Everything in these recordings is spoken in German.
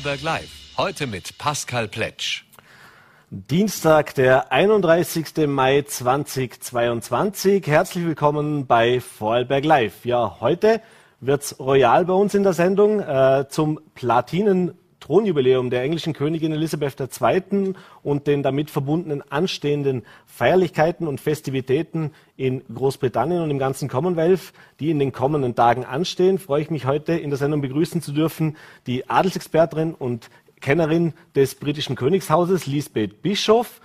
Vorarlberg Live. Heute mit Pascal Pletsch. Dienstag, der 31. Mai 2022. Herzlich willkommen bei Vorarlberg Live. Ja, heute wird's royal bei uns in der Sendung äh, zum Platinen Thronjubiläum der englischen Königin Elisabeth II. und den damit verbundenen anstehenden Feierlichkeiten und Festivitäten in Großbritannien und im ganzen Commonwealth, die in den kommenden Tagen anstehen, freue ich mich heute in der Sendung begrüßen zu dürfen die Adelsexpertin und Kennerin des britischen Königshauses, Lisbeth Bischoff.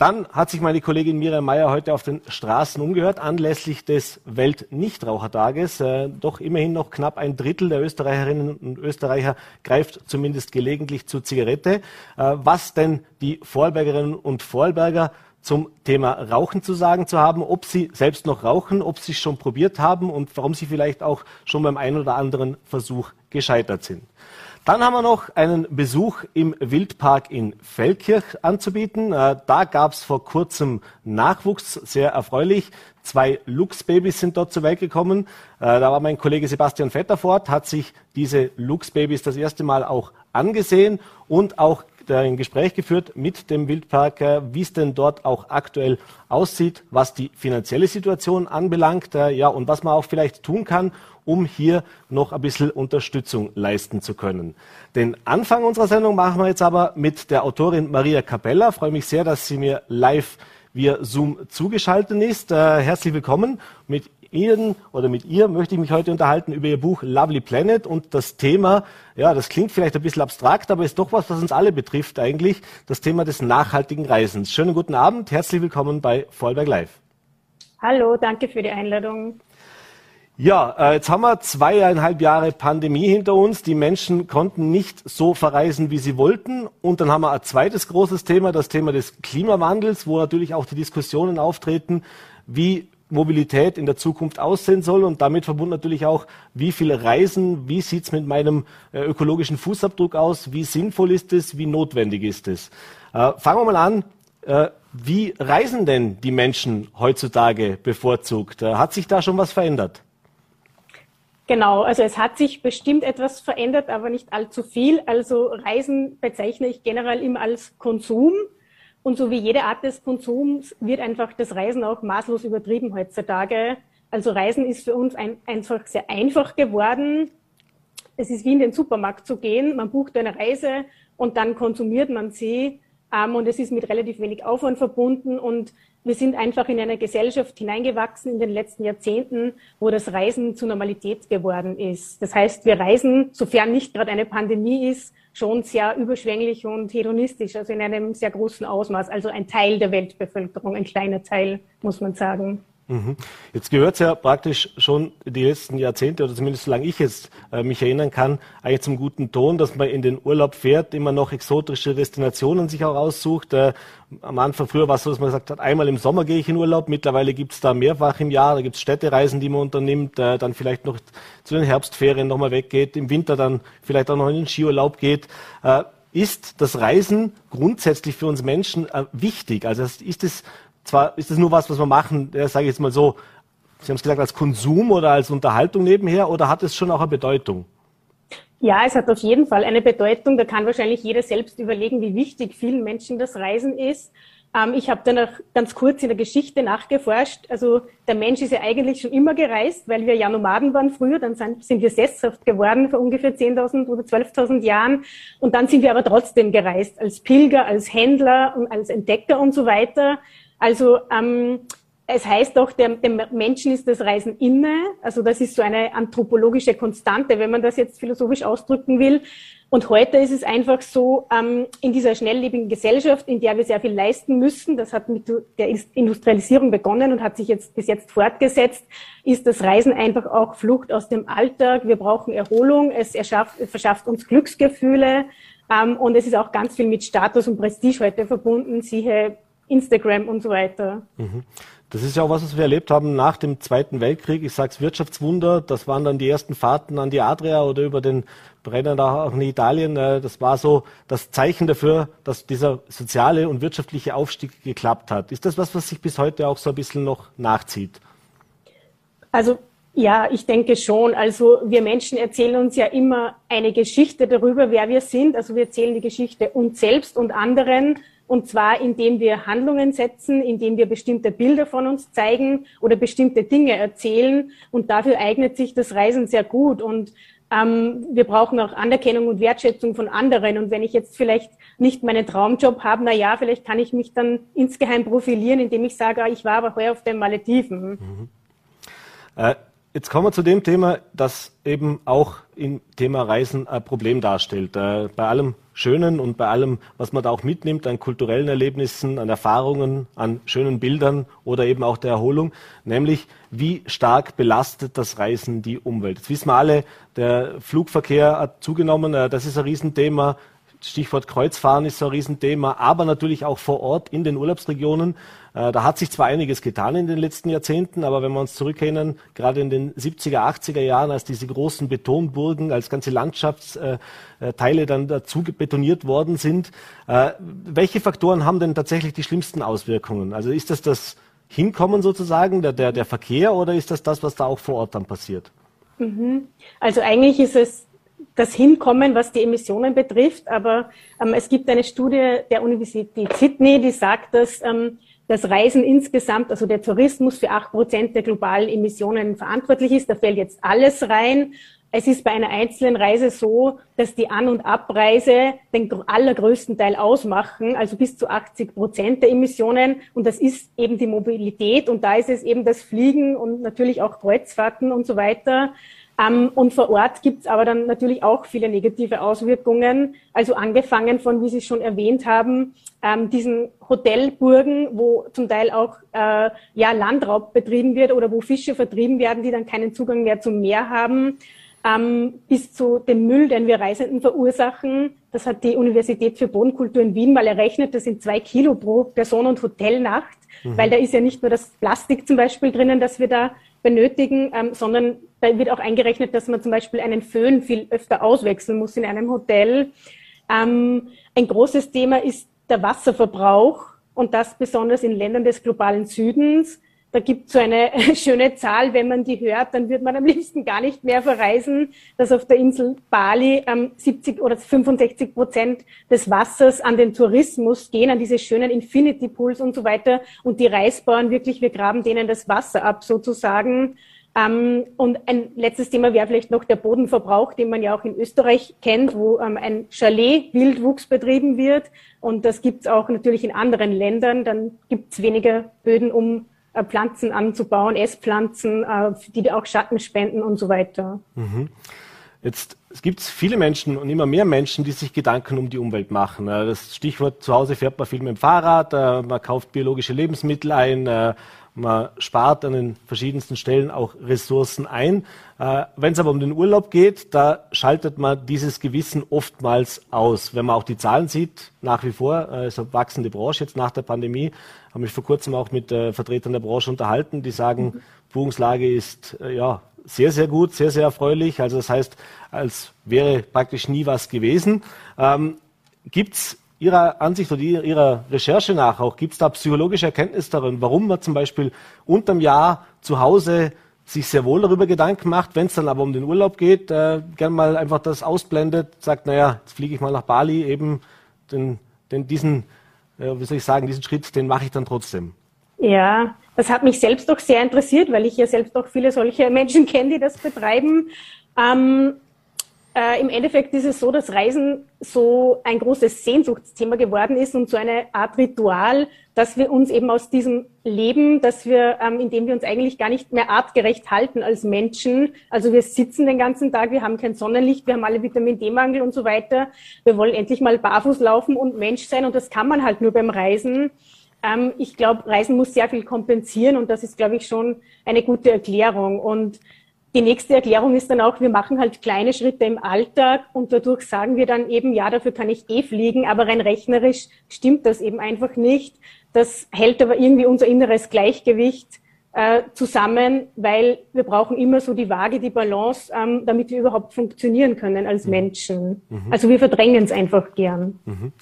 Dann hat sich meine Kollegin Miriam Meyer heute auf den Straßen umgehört, anlässlich des Weltnichtrauchertages. Äh, doch immerhin noch knapp ein Drittel der Österreicherinnen und Österreicher greift zumindest gelegentlich zur Zigarette. Äh, was denn die Vorarlbergerinnen und Vorarlberger zum Thema Rauchen zu sagen zu haben, ob sie selbst noch rauchen, ob sie es schon probiert haben und warum sie vielleicht auch schon beim einen oder anderen Versuch gescheitert sind. Dann haben wir noch einen Besuch im Wildpark in Feldkirch anzubieten. Äh, da gab es vor kurzem Nachwuchs, sehr erfreulich. Zwei Lux-Babys sind dort zur Welt gekommen. Äh, da war mein Kollege Sebastian Vetterfort, hat sich diese Lux-Babys das erste Mal auch angesehen und auch ein Gespräch geführt mit dem Wildpark, äh, wie es denn dort auch aktuell aussieht, was die finanzielle Situation anbelangt, ja, und was man auch vielleicht tun kann, um hier noch ein bisschen Unterstützung leisten zu können. Den Anfang unserer Sendung machen wir jetzt aber mit der Autorin Maria Capella. Ich freue mich sehr, dass sie mir live via Zoom zugeschaltet ist. Äh, herzlich willkommen. Mit Ihnen oder mit ihr möchte ich mich heute unterhalten über Ihr Buch Lovely Planet und das Thema, ja, das klingt vielleicht ein bisschen abstrakt, aber ist doch was, was uns alle betrifft eigentlich, das Thema des nachhaltigen Reisens. Schönen guten Abend, herzlich willkommen bei Vollberg Live. Hallo, danke für die Einladung. Ja, äh, jetzt haben wir zweieinhalb Jahre Pandemie hinter uns. Die Menschen konnten nicht so verreisen, wie sie wollten. Und dann haben wir ein zweites großes Thema, das Thema des Klimawandels, wo natürlich auch die Diskussionen auftreten, wie Mobilität in der Zukunft aussehen soll und damit verbunden natürlich auch, wie viele Reisen, wie sieht's mit meinem äh, ökologischen Fußabdruck aus, wie sinnvoll ist es, wie notwendig ist es. Äh, fangen wir mal an. Äh, wie reisen denn die Menschen heutzutage bevorzugt? Äh, hat sich da schon was verändert? Genau, also es hat sich bestimmt etwas verändert, aber nicht allzu viel. Also Reisen bezeichne ich generell immer als Konsum. Und so wie jede Art des Konsums wird einfach das Reisen auch maßlos übertrieben heutzutage. Also Reisen ist für uns ein, einfach sehr einfach geworden. Es ist wie in den Supermarkt zu gehen. Man bucht eine Reise und dann konsumiert man sie. Ähm, und es ist mit relativ wenig Aufwand verbunden. Und wir sind einfach in eine Gesellschaft hineingewachsen in den letzten Jahrzehnten, wo das Reisen zur Normalität geworden ist. Das heißt, wir reisen, sofern nicht gerade eine Pandemie ist, schon sehr überschwänglich und hedonistisch, also in einem sehr großen Ausmaß. Also ein Teil der Weltbevölkerung, ein kleiner Teil, muss man sagen. Mhm. Jetzt gehört es ja praktisch schon die letzten Jahrzehnte oder zumindest solange ich jetzt äh, mich erinnern kann, eigentlich zum guten Ton, dass man in den Urlaub fährt, immer noch exotische Destinationen sich auch aussucht. Äh, am Anfang früher war es so, dass man gesagt hat, einmal im Sommer gehe ich in Urlaub. Mittlerweile gibt es da mehrfach im Jahr. Da gibt es Städtereisen, die man unternimmt, äh, dann vielleicht noch zu den Herbstferien nochmal weggeht, im Winter dann vielleicht auch noch in den Skiurlaub geht. Äh, ist das Reisen grundsätzlich für uns Menschen äh, wichtig? Also ist es zwar ist es nur was, was wir machen, äh, sage ich jetzt mal so, Sie haben es gesagt, als Konsum oder als Unterhaltung nebenher oder hat es schon auch eine Bedeutung? Ja, es hat auf jeden Fall eine Bedeutung. Da kann wahrscheinlich jeder selbst überlegen, wie wichtig vielen Menschen das Reisen ist. Ähm, ich habe dann auch ganz kurz in der Geschichte nachgeforscht. Also der Mensch ist ja eigentlich schon immer gereist, weil wir ja Nomaden waren früher. Dann sind, sind wir sesshaft geworden vor ungefähr 10.000 oder 12.000 Jahren. Und dann sind wir aber trotzdem gereist, als Pilger, als Händler und als Entdecker und so weiter. Also ähm, es heißt auch, dem, dem Menschen ist das Reisen inne. Also das ist so eine anthropologische Konstante, wenn man das jetzt philosophisch ausdrücken will. Und heute ist es einfach so, ähm, in dieser schnelllebigen Gesellschaft, in der wir sehr viel leisten müssen, das hat mit der Industrialisierung begonnen und hat sich jetzt bis jetzt fortgesetzt, ist das Reisen einfach auch Flucht aus dem Alltag. Wir brauchen Erholung, es, erschafft, es verschafft uns Glücksgefühle ähm, und es ist auch ganz viel mit Status und Prestige heute verbunden. Siehe Instagram und so weiter. Mhm. Das ist ja auch was, was wir erlebt haben nach dem Zweiten Weltkrieg. Ich sage es Wirtschaftswunder. Das waren dann die ersten Fahrten an die Adria oder über den Brenner in Italien. Äh, das war so das Zeichen dafür, dass dieser soziale und wirtschaftliche Aufstieg geklappt hat. Ist das was, was sich bis heute auch so ein bisschen noch nachzieht? Also Ja, ich denke schon. Also wir Menschen erzählen uns ja immer eine Geschichte darüber, wer wir sind. Also wir erzählen die Geschichte uns selbst und anderen. Und zwar, indem wir Handlungen setzen, indem wir bestimmte Bilder von uns zeigen oder bestimmte Dinge erzählen. Und dafür eignet sich das Reisen sehr gut. Und ähm, wir brauchen auch Anerkennung und Wertschätzung von anderen. Und wenn ich jetzt vielleicht nicht meinen Traumjob habe, na ja, vielleicht kann ich mich dann insgeheim profilieren, indem ich sage, ah, ich war aber heuer auf den Malediven. Mhm. Äh, Jetzt kommen wir zu dem Thema, das eben auch im Thema Reisen ein Problem darstellt. Äh, bei allem Schönen und bei allem, was man da auch mitnimmt an kulturellen Erlebnissen, an Erfahrungen, an schönen Bildern oder eben auch der Erholung, nämlich wie stark belastet das Reisen die Umwelt. Jetzt wissen wir alle, der Flugverkehr hat zugenommen, äh, das ist ein Riesenthema. Stichwort Kreuzfahren ist so ein Riesenthema, aber natürlich auch vor Ort in den Urlaubsregionen. Äh, da hat sich zwar einiges getan in den letzten Jahrzehnten, aber wenn wir uns zurückerinnern, gerade in den 70er, 80er Jahren, als diese großen Betonburgen, als ganze Landschaftsteile dann dazu betoniert worden sind, äh, welche Faktoren haben denn tatsächlich die schlimmsten Auswirkungen? Also ist das das Hinkommen sozusagen, der, der, der Verkehr, oder ist das das, was da auch vor Ort dann passiert? Mhm. Also eigentlich ist es das Hinkommen, was die Emissionen betrifft. Aber ähm, es gibt eine Studie der Universität Sydney, die sagt, dass ähm, das Reisen insgesamt, also der Tourismus für acht Prozent der globalen Emissionen verantwortlich ist. Da fällt jetzt alles rein. Es ist bei einer einzelnen Reise so, dass die An- und Abreise den allergrößten Teil ausmachen, also bis zu 80 Prozent der Emissionen. Und das ist eben die Mobilität. Und da ist es eben das Fliegen und natürlich auch Kreuzfahrten und so weiter. Ähm, und vor Ort gibt es aber dann natürlich auch viele negative Auswirkungen. Also angefangen von, wie Sie schon erwähnt haben, ähm, diesen Hotelburgen, wo zum Teil auch äh, ja, Landraub betrieben wird oder wo Fische vertrieben werden, die dann keinen Zugang mehr zum Meer haben, ähm, bis zu dem Müll, den wir Reisenden verursachen. Das hat die Universität für Bodenkultur in Wien mal errechnet. Das sind zwei Kilo pro Person und Hotelnacht, mhm. weil da ist ja nicht nur das Plastik zum Beispiel drinnen, das wir da benötigen, ähm, sondern da wird auch eingerechnet, dass man zum Beispiel einen Föhn viel öfter auswechseln muss in einem Hotel. Ähm, ein großes Thema ist der Wasserverbrauch und das besonders in Ländern des globalen Südens. Da gibt so eine schöne Zahl, wenn man die hört, dann wird man am liebsten gar nicht mehr verreisen, dass auf der Insel Bali ähm, 70 oder 65 Prozent des Wassers an den Tourismus gehen, an diese schönen Infinity Pools und so weiter. Und die Reisbauern wirklich, wir graben denen das Wasser ab sozusagen. Ähm, und ein letztes Thema wäre vielleicht noch der Bodenverbrauch, den man ja auch in Österreich kennt, wo ähm, ein Chalet-Wildwuchs betrieben wird. Und das gibt es auch natürlich in anderen Ländern. Dann gibt es weniger Böden, um Pflanzen anzubauen, Esspflanzen, äh, die auch Schatten spenden und so weiter. Mhm. Jetzt es gibt viele Menschen und immer mehr Menschen, die sich Gedanken um die Umwelt machen. Äh, das Stichwort zu Hause fährt man viel mit dem Fahrrad, man kauft biologische Lebensmittel ein, man spart an den verschiedensten Stellen auch Ressourcen ein. Wenn es aber um den Urlaub geht, da schaltet man dieses Gewissen oftmals aus. Wenn man auch die Zahlen sieht, nach wie vor ist eine wachsende Branche jetzt nach der Pandemie habe mich vor kurzem auch mit äh, Vertretern der Branche unterhalten, die sagen, mhm. Buchungslage ist äh, ja sehr, sehr gut, sehr, sehr erfreulich. Also das heißt, als wäre praktisch nie was gewesen. Ähm, gibt es Ihrer Ansicht oder Ihrer Recherche nach auch, gibt es da psychologische Erkenntnis darin, warum man zum Beispiel unterm Jahr zu Hause sich sehr wohl darüber Gedanken macht, wenn es dann aber um den Urlaub geht, äh, gern mal einfach das ausblendet, sagt, naja, jetzt fliege ich mal nach Bali, eben den, den, diesen äh, wie soll ich sagen, diesen Schritt, den mache ich dann trotzdem. Ja, das hat mich selbst doch sehr interessiert, weil ich ja selbst auch viele solche Menschen kenne, die das betreiben. Ähm, äh, Im Endeffekt ist es so, dass Reisen so ein großes Sehnsuchtsthema geworden ist und so eine Art Ritual, dass wir uns eben aus diesem Leben, dass wir, ähm, in dem wir uns eigentlich gar nicht mehr artgerecht halten als Menschen. Also wir sitzen den ganzen Tag, wir haben kein Sonnenlicht, wir haben alle Vitamin D-Mangel und so weiter. Wir wollen endlich mal barfuß laufen und Mensch sein und das kann man halt nur beim Reisen. Ähm, ich glaube, Reisen muss sehr viel kompensieren und das ist, glaube ich, schon eine gute Erklärung. Und die nächste Erklärung ist dann auch, wir machen halt kleine Schritte im Alltag und dadurch sagen wir dann eben, ja, dafür kann ich eh fliegen, aber rein rechnerisch stimmt das eben einfach nicht. Das hält aber irgendwie unser inneres Gleichgewicht äh, zusammen, weil wir brauchen immer so die Waage, die Balance, ähm, damit wir überhaupt funktionieren können als mhm. Menschen. Mhm. Also wir verdrängen es einfach gern. Mhm.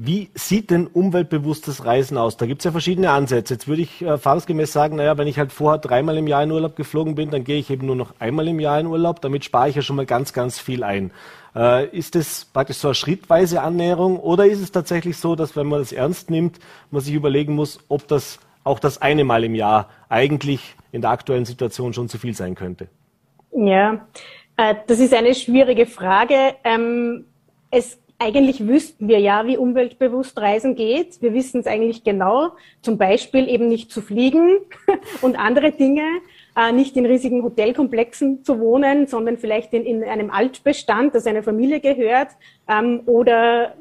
Wie sieht denn umweltbewusstes Reisen aus? Da gibt es ja verschiedene Ansätze. Jetzt würde ich erfahrungsgemäß sagen, naja, wenn ich halt vorher dreimal im Jahr in Urlaub geflogen bin, dann gehe ich eben nur noch einmal im Jahr in Urlaub. Damit spare ich ja schon mal ganz, ganz viel ein. Äh, ist das praktisch so eine schrittweise Annäherung oder ist es tatsächlich so, dass wenn man das ernst nimmt, man sich überlegen muss, ob das auch das eine Mal im Jahr eigentlich in der aktuellen Situation schon zu viel sein könnte? Ja, äh, das ist eine schwierige Frage. Ähm, es eigentlich wüssten wir ja, wie umweltbewusst Reisen geht. Wir wissen es eigentlich genau. Zum Beispiel eben nicht zu fliegen und andere Dinge, äh, nicht in riesigen Hotelkomplexen zu wohnen, sondern vielleicht in, in einem Altbestand, das einer Familie gehört, ähm, oder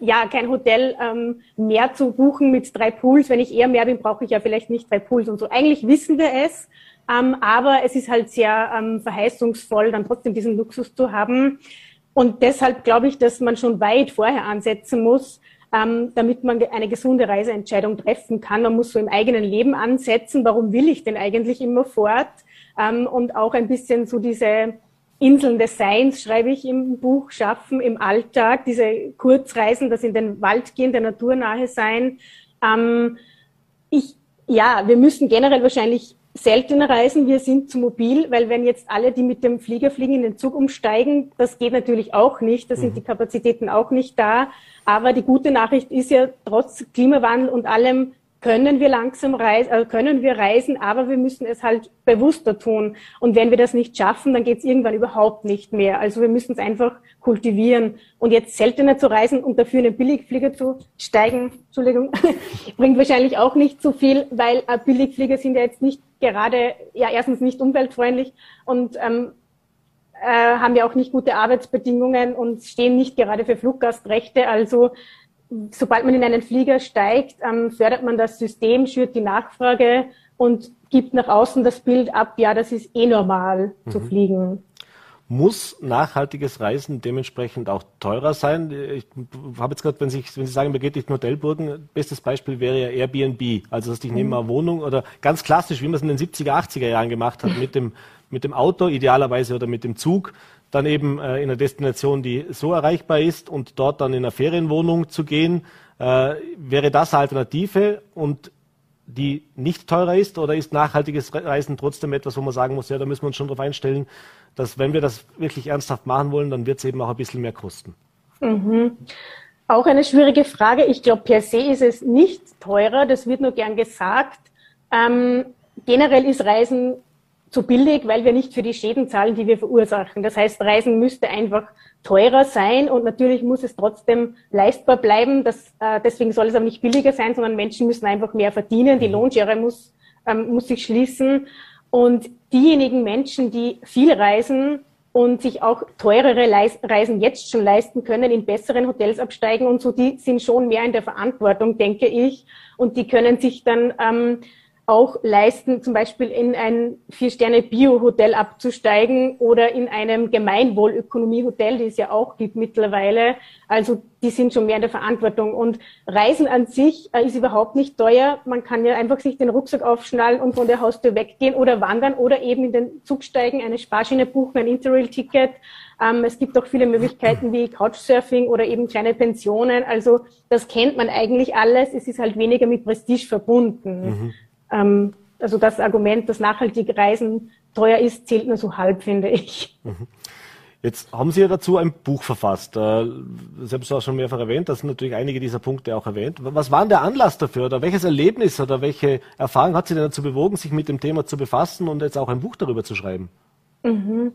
ja, kein Hotel ähm, mehr zu buchen mit drei Pools. Wenn ich eher mehr bin, brauche ich ja vielleicht nicht drei Pools und so. Eigentlich wissen wir es, ähm, aber es ist halt sehr ähm, verheißungsvoll, dann trotzdem diesen Luxus zu haben. Und deshalb glaube ich, dass man schon weit vorher ansetzen muss, ähm, damit man eine gesunde Reiseentscheidung treffen kann. Man muss so im eigenen Leben ansetzen, warum will ich denn eigentlich immer fort? Ähm, und auch ein bisschen so diese Inseln des Seins, schreibe ich im Buch, schaffen im Alltag, diese Kurzreisen, das in den Wald gehen, der Natur nahe sein. Ähm, ich, ja, wir müssen generell wahrscheinlich seltener reisen. Wir sind zu mobil, weil wenn jetzt alle, die mit dem Flieger fliegen, in den Zug umsteigen, das geht natürlich auch nicht. Da sind mhm. die Kapazitäten auch nicht da. Aber die gute Nachricht ist ja, trotz Klimawandel und allem können wir langsam reisen, äh, können wir reisen, aber wir müssen es halt bewusster tun. Und wenn wir das nicht schaffen, dann geht es irgendwann überhaupt nicht mehr. Also wir müssen es einfach kultivieren. Und jetzt seltener zu reisen und dafür in den Billigflieger zu steigen, Entschuldigung, bringt wahrscheinlich auch nicht so viel, weil äh, Billigflieger sind ja jetzt nicht gerade, ja erstens nicht umweltfreundlich und ähm, äh, haben ja auch nicht gute Arbeitsbedingungen und stehen nicht gerade für Fluggastrechte. Also sobald man in einen Flieger steigt, ähm, fördert man das System, schürt die Nachfrage und gibt nach außen das Bild ab, ja, das ist eh normal mhm. zu fliegen. Muss nachhaltiges Reisen dementsprechend auch teurer sein? Ich habe jetzt gerade, wenn, Sie, wenn Sie sagen, man geht nicht in Hotelburgen, bestes Beispiel wäre ja Airbnb. Also, dass ich mhm. nehme eine Wohnung oder ganz klassisch, wie man es in den 70er, 80er Jahren gemacht hat, mit dem, mit dem Auto idealerweise oder mit dem Zug dann eben äh, in einer Destination, die so erreichbar ist und dort dann in einer Ferienwohnung zu gehen. Äh, wäre das eine Alternative und die nicht teurer ist oder ist nachhaltiges Reisen trotzdem etwas, wo man sagen muss, ja, da müssen wir uns schon darauf einstellen, dass wenn wir das wirklich ernsthaft machen wollen, dann wird es eben auch ein bisschen mehr kosten. Mhm. Auch eine schwierige Frage. Ich glaube, per se ist es nicht teurer, das wird nur gern gesagt. Ähm, generell ist Reisen zu billig, weil wir nicht für die Schäden zahlen, die wir verursachen. Das heißt, Reisen müsste einfach teurer sein und natürlich muss es trotzdem leistbar bleiben. Das, äh, deswegen soll es aber nicht billiger sein, sondern Menschen müssen einfach mehr verdienen. Die mhm. Lohnschere muss, ähm, muss sich schließen. Und diejenigen Menschen, die viel reisen und sich auch teurere Reisen jetzt schon leisten können, in besseren Hotels absteigen und so, die sind schon mehr in der Verantwortung, denke ich. Und die können sich dann ähm, auch leisten, zum Beispiel in ein Vier-Sterne-Bio-Hotel abzusteigen oder in einem Gemeinwohlökonomie-Hotel, die es ja auch gibt mittlerweile. Also die sind schon mehr in der Verantwortung. Und Reisen an sich äh, ist überhaupt nicht teuer. Man kann ja einfach sich den Rucksack aufschnallen und von der Haustür weggehen oder wandern oder eben in den Zug steigen, eine Sparschiene buchen, ein Interrail-Ticket. Ähm, es gibt auch viele Möglichkeiten wie Couchsurfing oder eben kleine Pensionen. Also das kennt man eigentlich alles. Es ist halt weniger mit Prestige verbunden. Mhm. Ähm, also das Argument, dass nachhaltige Reisen teuer ist, zählt nur so halb, finde ich. Mhm. Jetzt haben Sie ja dazu ein Buch verfasst. Äh, Sie haben es auch schon mehrfach erwähnt, das sind natürlich einige dieser Punkte auch erwähnt. Was war denn der Anlass dafür oder welches Erlebnis oder welche Erfahrung hat Sie denn dazu bewogen, sich mit dem Thema zu befassen und jetzt auch ein Buch darüber zu schreiben? Mhm.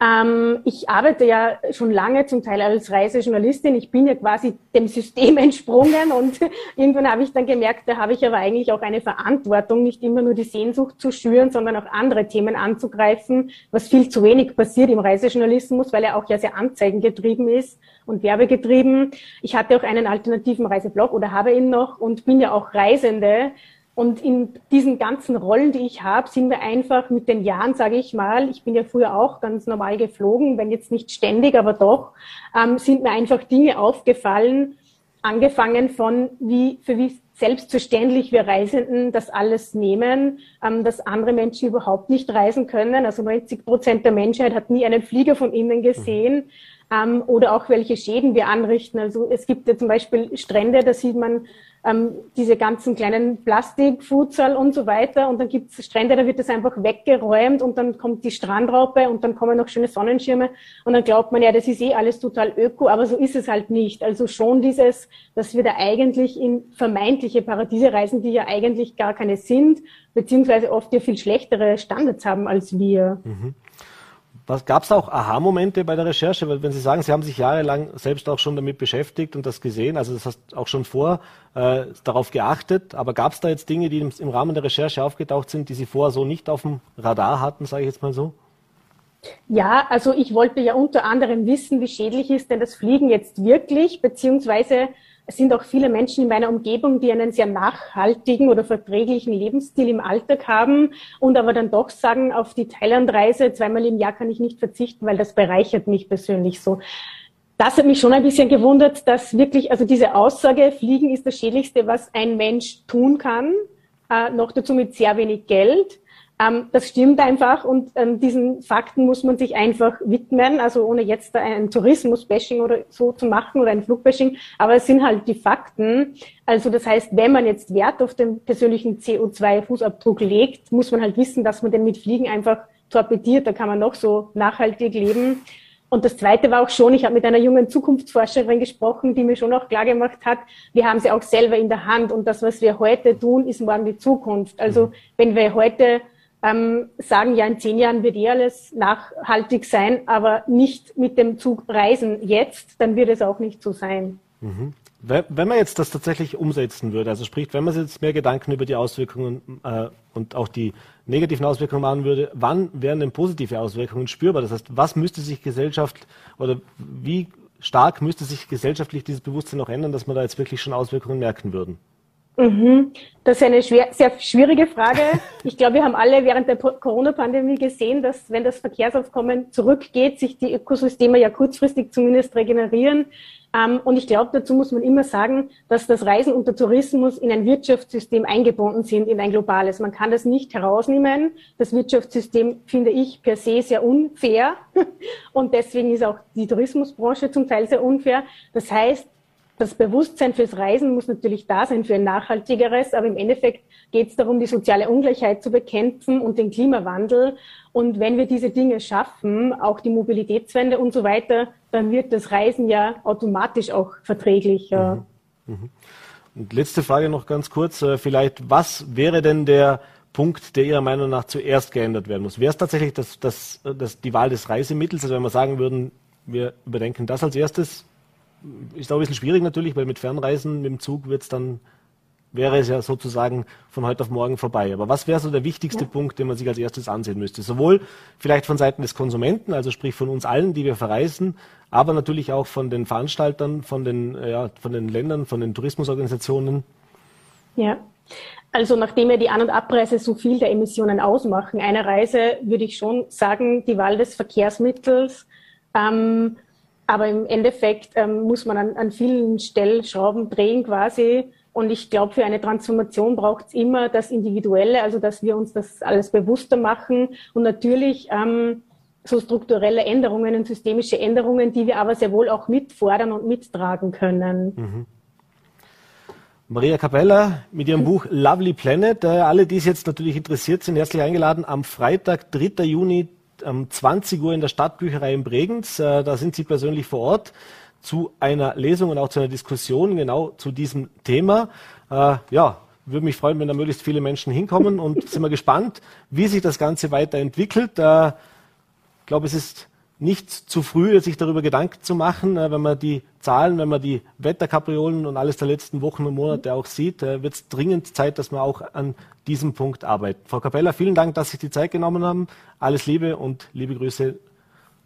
Ähm, ich arbeite ja schon lange zum Teil als Reisejournalistin. Ich bin ja quasi dem System entsprungen und irgendwann habe ich dann gemerkt, da habe ich aber eigentlich auch eine Verantwortung, nicht immer nur die Sehnsucht zu schüren, sondern auch andere Themen anzugreifen, was viel zu wenig passiert im Reisejournalismus, weil er auch ja sehr anzeigengetrieben ist und werbegetrieben. Ich hatte auch einen alternativen Reiseblog oder habe ihn noch und bin ja auch Reisende. Und in diesen ganzen Rollen, die ich habe, sind wir einfach mit den Jahren, sage ich mal, ich bin ja früher auch ganz normal geflogen, wenn jetzt nicht ständig, aber doch, ähm, sind mir einfach Dinge aufgefallen, angefangen von wie für wie selbstverständlich wir Reisenden das alles nehmen, ähm, dass andere Menschen überhaupt nicht reisen können. Also 90 Prozent der Menschheit hat nie einen Flieger von ihnen gesehen. ähm, oder auch welche Schäden wir anrichten. Also es gibt ja zum Beispiel Strände, da sieht man ähm, diese ganzen kleinen Plastikfutsal und so weiter. Und dann gibt es Strände, da wird das einfach weggeräumt und dann kommt die Strandraupe und dann kommen noch schöne Sonnenschirme und dann glaubt man ja, das ist eh alles total öko, aber so ist es halt nicht. Also schon dieses, dass wir da eigentlich in vermeintliche Paradiese reisen, die ja eigentlich gar keine sind, beziehungsweise oft ja viel schlechtere Standards haben als wir. Mhm. Gab es auch Aha-Momente bei der Recherche? Weil wenn Sie sagen, Sie haben sich jahrelang selbst auch schon damit beschäftigt und das gesehen, also das hast auch schon vor äh, darauf geachtet, aber gab es da jetzt Dinge, die im, im, Rahmen der Recherche aufgetaucht sind, die Sie vorher so nicht auf dem Radar hatten, sage ich jetzt mal so? Ja, also ich wollte ja unter anderem wissen, wie schädlich ist denn das Fliegen jetzt wirklich, beziehungsweise es sind auch viele Menschen in meiner Umgebung, die einen sehr nachhaltigen oder verträglichen Lebensstil im Alltag haben und aber dann doch sagen, auf die Thailandreise zweimal im Jahr kann ich nicht verzichten, weil das bereichert mich persönlich so. Das hat mich schon ein bisschen gewundert, dass wirklich, also diese Aussage, Fliegen ist das Schädlichste, was ein Mensch tun kann, äh, noch dazu mit sehr wenig Geld. Ähm, das stimmt einfach und ähm, diesen Fakten muss man sich einfach widmen, also ohne jetzt ein Tourismus-Bashing oder so zu machen oder ein Flugbashing, aber es sind halt die Fakten. Also das heißt, wenn man jetzt Wert auf den persönlichen CO2-Fußabdruck legt, muss man halt wissen, dass man den mit Fliegen einfach torpediert, da kann man noch so nachhaltig leben. Und das Zweite war auch schon, ich habe mit einer jungen Zukunftsforscherin gesprochen, die mir schon auch klar gemacht hat, wir haben sie auch selber in der Hand und das, was wir heute tun, ist morgen die Zukunft. Also wenn wir heute ähm, sagen, ja, in zehn Jahren wird eh alles nachhaltig sein, aber nicht mit dem Zug reisen jetzt, dann wird es auch nicht so sein. Mhm. Wenn man jetzt das tatsächlich umsetzen würde, also sprich, wenn man sich jetzt mehr Gedanken über die Auswirkungen äh, und auch die negativen Auswirkungen machen würde, wann wären denn positive Auswirkungen spürbar? Das heißt, was müsste sich Gesellschaft oder wie stark müsste sich gesellschaftlich dieses Bewusstsein noch ändern, dass man da jetzt wirklich schon Auswirkungen merken würden? Mhm. Das ist eine schwer, sehr schwierige Frage. Ich glaube, wir haben alle während der Corona-Pandemie gesehen, dass wenn das Verkehrsaufkommen zurückgeht, sich die Ökosysteme ja kurzfristig zumindest regenerieren. Ähm, und ich glaube, dazu muss man immer sagen, dass das Reisen und der Tourismus in ein Wirtschaftssystem eingebunden sind, in ein globales. Man kann das nicht herausnehmen. Das Wirtschaftssystem finde ich per se sehr unfair. Und deswegen ist auch die Tourismusbranche zum Teil sehr unfair. Das heißt, das Bewusstsein fürs Reisen muss natürlich da sein für ein nachhaltigeres, aber im Endeffekt geht es darum, die soziale Ungleichheit zu bekämpfen und den Klimawandel. Und wenn wir diese Dinge schaffen, auch die Mobilitätswende und so weiter, dann wird das Reisen ja automatisch auch verträglicher. Mhm. Mhm. Und letzte Frage noch ganz kurz, äh, vielleicht, was wäre denn der Punkt, der Ihrer Meinung nach zuerst geändert werden muss? Wäre es tatsächlich das, das, das, die Wahl des Reisemittels? Also wenn wir sagen würden, wir überdenken das als erstes, ist auch ein bisschen schwierig natürlich, weil mit Fernreisen, mit dem Zug wird es dann, wäre es ja sozusagen von heute auf morgen vorbei. Aber was wäre so der wichtigste ja. Punkt, den man sich als erstes ansehen müsste? Sowohl vielleicht von Seiten des Konsumenten, also sprich von uns allen, die wir verreisen, aber natürlich auch von den Veranstaltern, von den, ja, von den Ländern, von den Tourismusorganisationen. Ja. Also nachdem ja die An- und Abreise so viel der Emissionen ausmachen, einer Reise würde ich schon sagen, die Wahl des Verkehrsmittels ähm, aber im Endeffekt ähm, muss man an, an vielen Stellschrauben drehen quasi. Und ich glaube, für eine Transformation braucht es immer das Individuelle, also dass wir uns das alles bewusster machen und natürlich ähm, so strukturelle Änderungen und systemische Änderungen, die wir aber sehr wohl auch mitfordern und mittragen können. Mhm. Maria Capella mit ihrem Buch Lovely Planet. Äh, alle, die es jetzt natürlich interessiert sind, herzlich eingeladen am Freitag, 3. Juni um 20 Uhr in der Stadtbücherei in Bregenz. Äh, da sind Sie persönlich vor Ort zu einer Lesung und auch zu einer Diskussion genau zu diesem Thema. Äh, ja, würde mich freuen, wenn da möglichst viele Menschen hinkommen und sind wir gespannt, wie sich das Ganze weiterentwickelt. Äh, ich glaube, es ist nicht zu früh, sich darüber Gedanken zu machen. Äh, wenn man die Zahlen, wenn man die Wetterkapriolen und alles der letzten Wochen und Monate auch sieht, äh, wird es dringend Zeit, dass wir auch an diesem Punkt arbeiten. Frau Capella, vielen Dank, dass Sie sich die Zeit genommen haben. Alles Liebe und liebe Grüße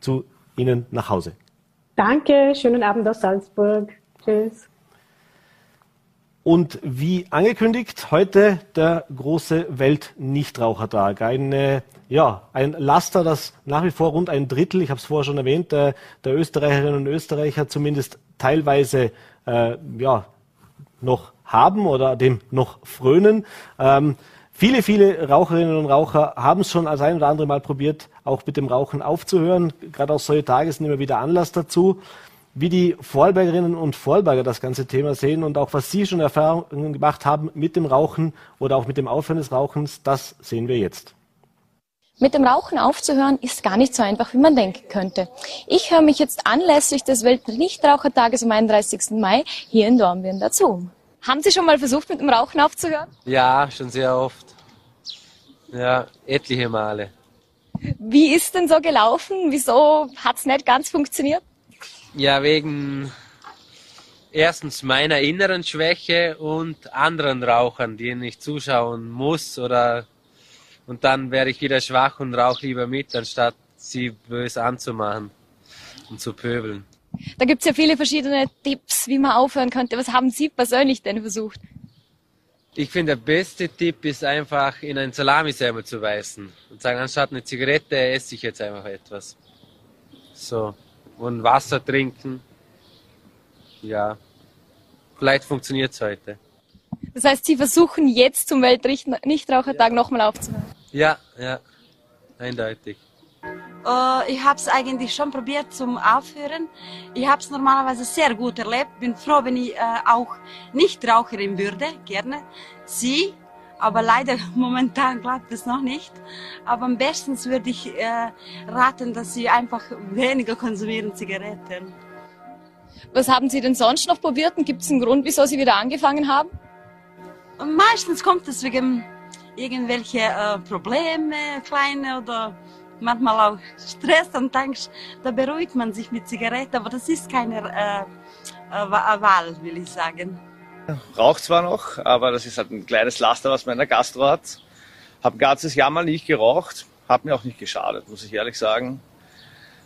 zu Ihnen nach Hause. Danke, schönen Abend aus Salzburg. Tschüss. Und wie angekündigt, heute der große Weltnichtrauchertag. Eine, ja, ein Laster, das nach wie vor rund ein Drittel, ich habe es vorher schon erwähnt, der, der, Österreicherinnen und Österreicher zumindest teilweise äh, ja, noch haben oder dem noch frönen. Ähm, Viele, viele Raucherinnen und Raucher haben es schon als ein oder andere Mal probiert, auch mit dem Rauchen aufzuhören. Gerade auch solche Tage sind immer wieder Anlass dazu. Wie die Vorarlbergerinnen und Vorarlberger das ganze Thema sehen und auch was Sie schon Erfahrungen gemacht haben mit dem Rauchen oder auch mit dem Aufhören des Rauchens, das sehen wir jetzt. Mit dem Rauchen aufzuhören ist gar nicht so einfach, wie man denken könnte. Ich höre mich jetzt anlässlich des Weltnichtrauchertages am 31. Mai hier in Dornbirn dazu. Haben Sie schon mal versucht, mit dem Rauchen aufzuhören? Ja, schon sehr oft. Ja, etliche Male. Wie ist denn so gelaufen? Wieso hat es nicht ganz funktioniert? Ja, wegen erstens meiner inneren Schwäche und anderen Rauchern, denen ich zuschauen muss oder und dann wäre ich wieder schwach und rauche lieber mit, anstatt sie böse anzumachen und zu pöbeln. Da gibt es ja viele verschiedene Tipps, wie man aufhören könnte. Was haben Sie persönlich denn versucht? Ich finde, der beste Tipp ist einfach, in ein Salamisemmel zu beißen und sagen, anstatt eine Zigarette esse ich jetzt einfach etwas. So. Und Wasser trinken. Ja. Vielleicht funktioniert es heute. Das heißt, Sie versuchen jetzt zum Weltnichtrauchertag ja. nochmal aufzuhören? Ja, ja. Eindeutig. Äh, ich habe es eigentlich schon probiert zum Aufhören. Ich habe es normalerweise sehr gut erlebt. Bin froh, wenn ich äh, auch nicht Raucherin würde, gerne. Sie, aber leider momentan klappt es noch nicht. Aber am besten würde ich äh, raten, dass Sie einfach weniger konsumieren Zigaretten. Was haben Sie denn sonst noch probiert und gibt es einen Grund, wieso Sie wieder angefangen haben? Und meistens kommt es wegen irgendwelche äh, Probleme, kleine oder manchmal auch Stress und denkst, da beruhigt man sich mit Zigaretten, aber das ist keine äh, äh, Wahl, will ich sagen. Raucht zwar noch, aber das ist halt ein kleines Laster, was man in der Gastro hat. Hab ein ganzes Jahr mal nicht geraucht, hat mir auch nicht geschadet, muss ich ehrlich sagen.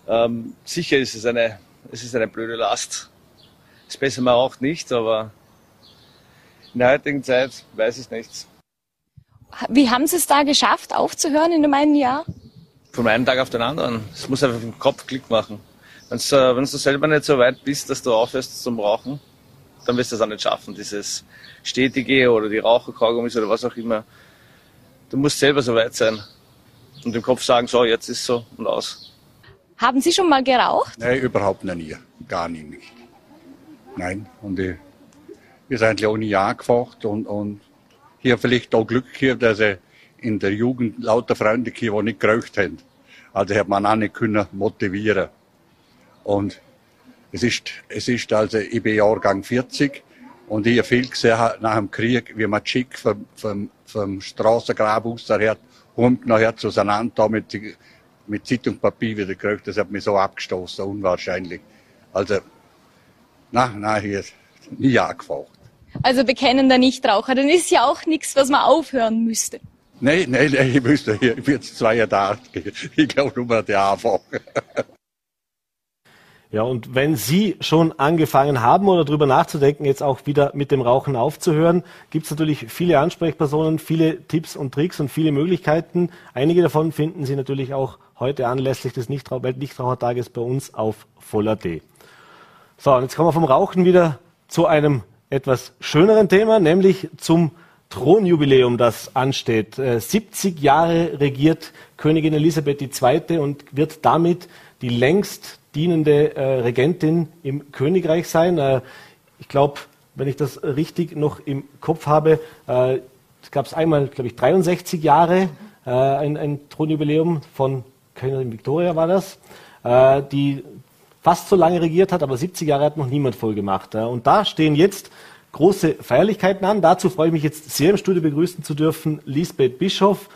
Ähm, sicher ist es eine, es ist eine blöde Last. Ist besser, man raucht nicht, aber in der heutigen Zeit weiß ich nichts. Wie haben Sie es da geschafft, aufzuhören in einem einen Jahr? Von einem Tag auf den anderen. Es muss einfach im Kopf Klick machen. Wenn äh, du selber nicht so weit bist, dass du aufhörst zum Rauchen, dann wirst du es auch nicht schaffen. Dieses Stetige oder die Raucherkaugummis oder was auch immer. Du musst selber so weit sein und im Kopf sagen, so, jetzt ist so und aus. Haben Sie schon mal geraucht? Nein, überhaupt nicht. Gar nicht. Nein. Und ich, wir sind eigentlich auch nie angefacht und, und hier vielleicht auch Glück gehabt, dass ich in der Jugend lauter Freunde gehabt, die nicht geraucht haben. Also hat man auch nicht können motivieren. Und es ist, es ist also, ich bin Jahrgang 40 und ich habe viel gesehen nach dem Krieg, wie man schick vom, vom, vom Straßengrab aus daher, und nachher zueinander mit, mit Zeitungspapier wieder geraucht. Das hat mich so abgestoßen, unwahrscheinlich. Also, nein, nein, hier nie angefangen also bekennender Nichtraucher, dann ist ja auch nichts, was man aufhören müsste. Nein, nein, nein, ich müsste, ich bin jetzt 82. Ich glaube nur der Anfang. Ja, und wenn Sie schon angefangen haben oder darüber nachzudenken, jetzt auch wieder mit dem Rauchen aufzuhören, gibt es natürlich viele Ansprechpersonen, viele Tipps und Tricks und viele Möglichkeiten. Einige davon finden Sie natürlich auch heute anlässlich des Weltnichtrauchertages bei uns auf Voll.at. So, und jetzt kommen wir vom Rauchen wieder zu einem etwas schöneren Thema, nämlich zum Thronjubiläum, das ansteht. 70 äh, Jahre regiert Königin Elisabeth II. und wird damit die längst dienende äh, Regentin im Königreich sein. Äh, ich glaube, wenn ich das richtig noch im Kopf habe, gab es einmal, glaube ich, 63 Jahre ein, ein Thronjubiläum von Königin Victoria war das, die fast so lange regiert hat, aber 70 Jahre hat noch niemand voll gemacht. Und da stehen jetzt große Feierlichkeiten an. Dazu freue ich mich jetzt sehr im Studio begrüßen zu dürfen Lisbeth Bischoff,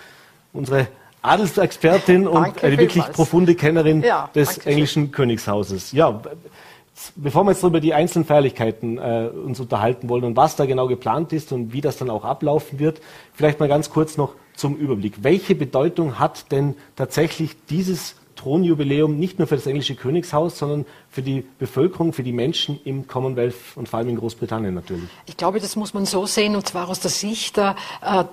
unsere Adelsexpertin und eine wirklich vielmals. profunde Kennerin ja, des englischen schön. Königshauses. Ja, bevor wir jetzt über die einzelnen Feierlichkeiten äh, uns unterhalten wollen und was da genau geplant ist und wie das dann auch ablaufen wird, vielleicht mal ganz kurz noch zum Überblick. Welche Bedeutung hat denn tatsächlich dieses Thronjubiläum nicht nur für das englische Königshaus, sondern für die Bevölkerung, für die Menschen im Commonwealth und vor allem in Großbritannien natürlich. Ich glaube, das muss man so sehen, und zwar aus der Sicht äh,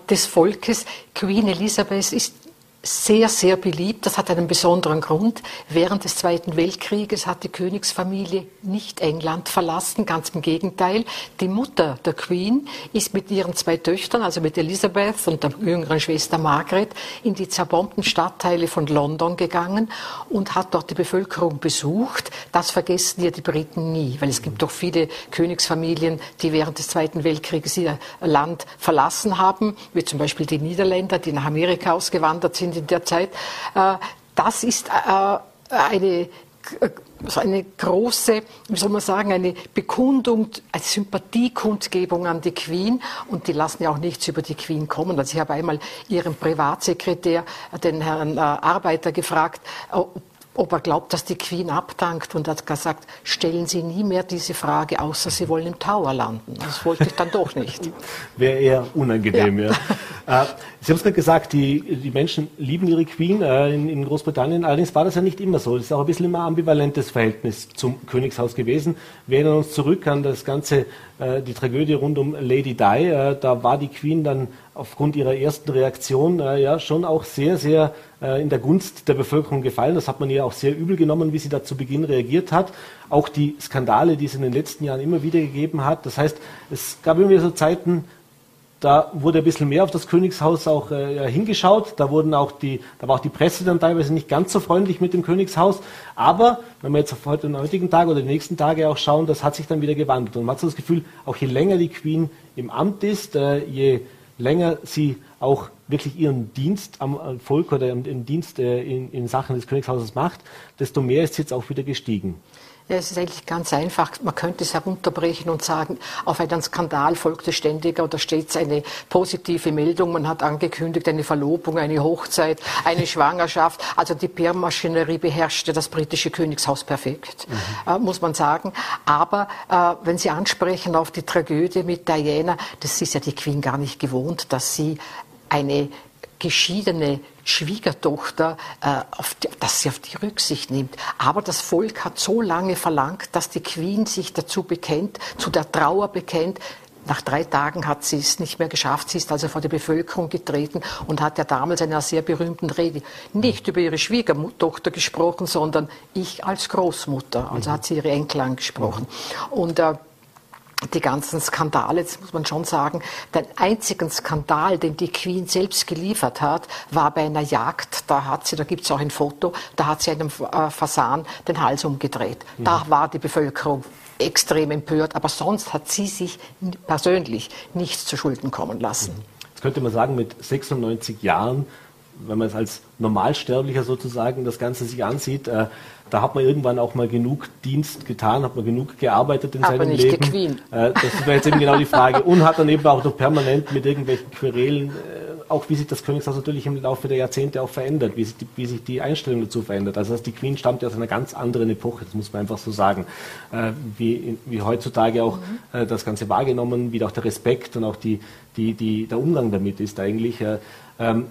des Volkes. Queen Elizabeth ist sehr, sehr beliebt. Das hat einen besonderen Grund. Während des Zweiten Weltkrieges hat die Königsfamilie nicht England verlassen, ganz im Gegenteil. Die Mutter der Queen ist mit ihren zwei Töchtern, also mit Elizabeth und der jüngeren Schwester Margaret, in die zerbombten Stadtteile von London gegangen und hat dort die Bevölkerung besucht. Das vergessen ja die Briten nie, weil es gibt doch viele Königsfamilien, die während des Zweiten Weltkrieges ihr Land verlassen haben, wie zum Beispiel die Niederländer, die nach Amerika ausgewandert sind in der Zeit. Äh, das ist äh, eine eine große, wie soll man sagen, eine Bekundung, eine Sympathiekundgebung an die Queen und die lassen ja auch nichts über die Queen kommen. Also ich habe einmal ihren Privatsekretär, den Herrn äh, Arbeiter, gefragt, ob er glaubt, dass die Queen abdankt und hat gesagt, stellen Sie nie mehr diese Frage, außer Sie wollen im Tower landen. Das wollte ich dann doch nicht. Wäre eher unangenehm, ja. ja. Äh, Sie haben es gerade gesagt, die, die Menschen lieben ihre Queen äh, in, in, Großbritannien. Allerdings war das ja nicht immer so. Es ist auch ein bisschen immer ein ambivalentes Verhältnis zum Königshaus gewesen. Wir erinnern uns zurück an das ganze, äh, die Tragödie rund um Lady Di. Da war die Queen dann aufgrund ihrer ersten Reaktion äh, ja schon auch sehr, sehr äh, in der Gunst der Bevölkerung gefallen. Das hat man ihr auch sehr übel genommen, wie sie da zu Beginn reagiert hat. Auch die Skandale, die es in den letzten Jahren immer wieder gegeben hat. Das heißt, es gab immer so Zeiten, da wurde ein bisschen mehr auf das Königshaus auch äh, hingeschaut. Da wurden auch die, da war auch die Presse dann teilweise nicht ganz so freundlich mit dem Königshaus. Aber wenn wir jetzt auf heute, den heutigen Tag oder die nächsten Tage auch schauen, das hat sich dann wieder gewandelt. Und man hat so das Gefühl, auch je länger die Queen im Amt ist, äh, je länger sie auch wirklich ihren Dienst am äh, Volk oder im Dienst äh, in, in Sachen des Königshauses macht, desto mehr ist sie jetzt auch wieder gestiegen. Ja, es ist eigentlich ganz einfach. Man könnte es herunterbrechen und sagen, auf einen Skandal folgte ständig oder stets eine positive Meldung. Man hat angekündigt, eine Verlobung, eine Hochzeit, eine Schwangerschaft. Also die PR-Maschinerie beherrschte das britische Königshaus perfekt, mhm. äh, muss man sagen. Aber äh, wenn Sie ansprechen auf die Tragödie mit Diana, das ist ja die Queen gar nicht gewohnt, dass sie eine geschiedene Schwiegertochter, äh, die, dass sie auf die Rücksicht nimmt. Aber das Volk hat so lange verlangt, dass die Queen sich dazu bekennt, zu der Trauer bekennt. Nach drei Tagen hat sie es nicht mehr geschafft. Sie ist also vor die Bevölkerung getreten und hat ja damals in einer sehr berühmten Rede nicht über ihre Schwiegertochter gesprochen, sondern ich als Großmutter. Also hat sie ihre Enkel angesprochen. Und äh, die ganzen Skandale, das muss man schon sagen, den einzigen Skandal, den die Queen selbst geliefert hat, war bei einer Jagd. Da hat sie, da gibt es auch ein Foto, da hat sie einem äh, Fasan den Hals umgedreht. Mhm. Da war die Bevölkerung extrem empört, aber sonst hat sie sich persönlich nichts zu Schulden kommen lassen. Mhm. Jetzt könnte man sagen, mit 96 Jahren, wenn man es als Normalsterblicher sozusagen das Ganze sich ansieht, äh, da hat man irgendwann auch mal genug Dienst getan, hat man genug gearbeitet in Aber seinem nicht Leben. Gequeen. Äh, das wäre jetzt eben genau die Frage. Und hat dann eben auch noch permanent mit irgendwelchen Querelen, äh, auch wie sich das Königshaus natürlich im Laufe der Jahrzehnte auch verändert, wie sich die, wie sich die Einstellung dazu verändert. Also die Queen stammt ja aus einer ganz anderen Epoche, das muss man einfach so sagen. Äh, wie, wie heutzutage auch mhm. äh, das Ganze wahrgenommen, wie auch der Respekt und auch die, die, die, der Umgang damit ist eigentlich. Äh, ähm,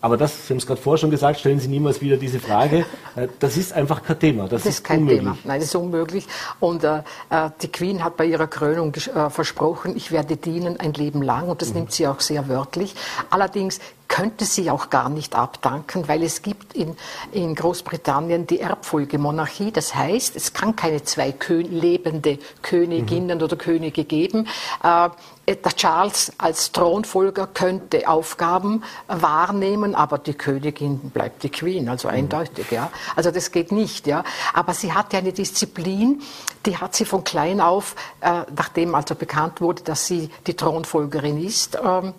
aber das, Sie haben es gerade vorher schon gesagt, stellen Sie niemals wieder diese Frage. Äh, das ist einfach kein Thema. Das, das ist, kein unmöglich. Thema. Nein, das ist unmöglich. Und äh, äh die Queen hat bei ihrer Krönung äh, versprochen, ich werde dienen ein Leben lang. Und das mhm. nimmt sie auch sehr wörtlich. Allerdings könnte sie auch gar nicht abdanken, weil es gibt in, in Großbritannien die Erbfolgemonarchie. Das heißt, es kann keine zwei Kö lebende Königinnen mhm. oder Könige geben. Äh, der Charles als Thronfolger könnte Aufgaben wahrnehmen, aber die Königin bleibt die Queen, also mhm. eindeutig, ja. Also das geht nicht, ja. Aber sie hat ja eine Disziplin, die hat sie von klein auf, äh, nachdem also bekannt wurde, dass sie die Thronfolgerin ist, ähm,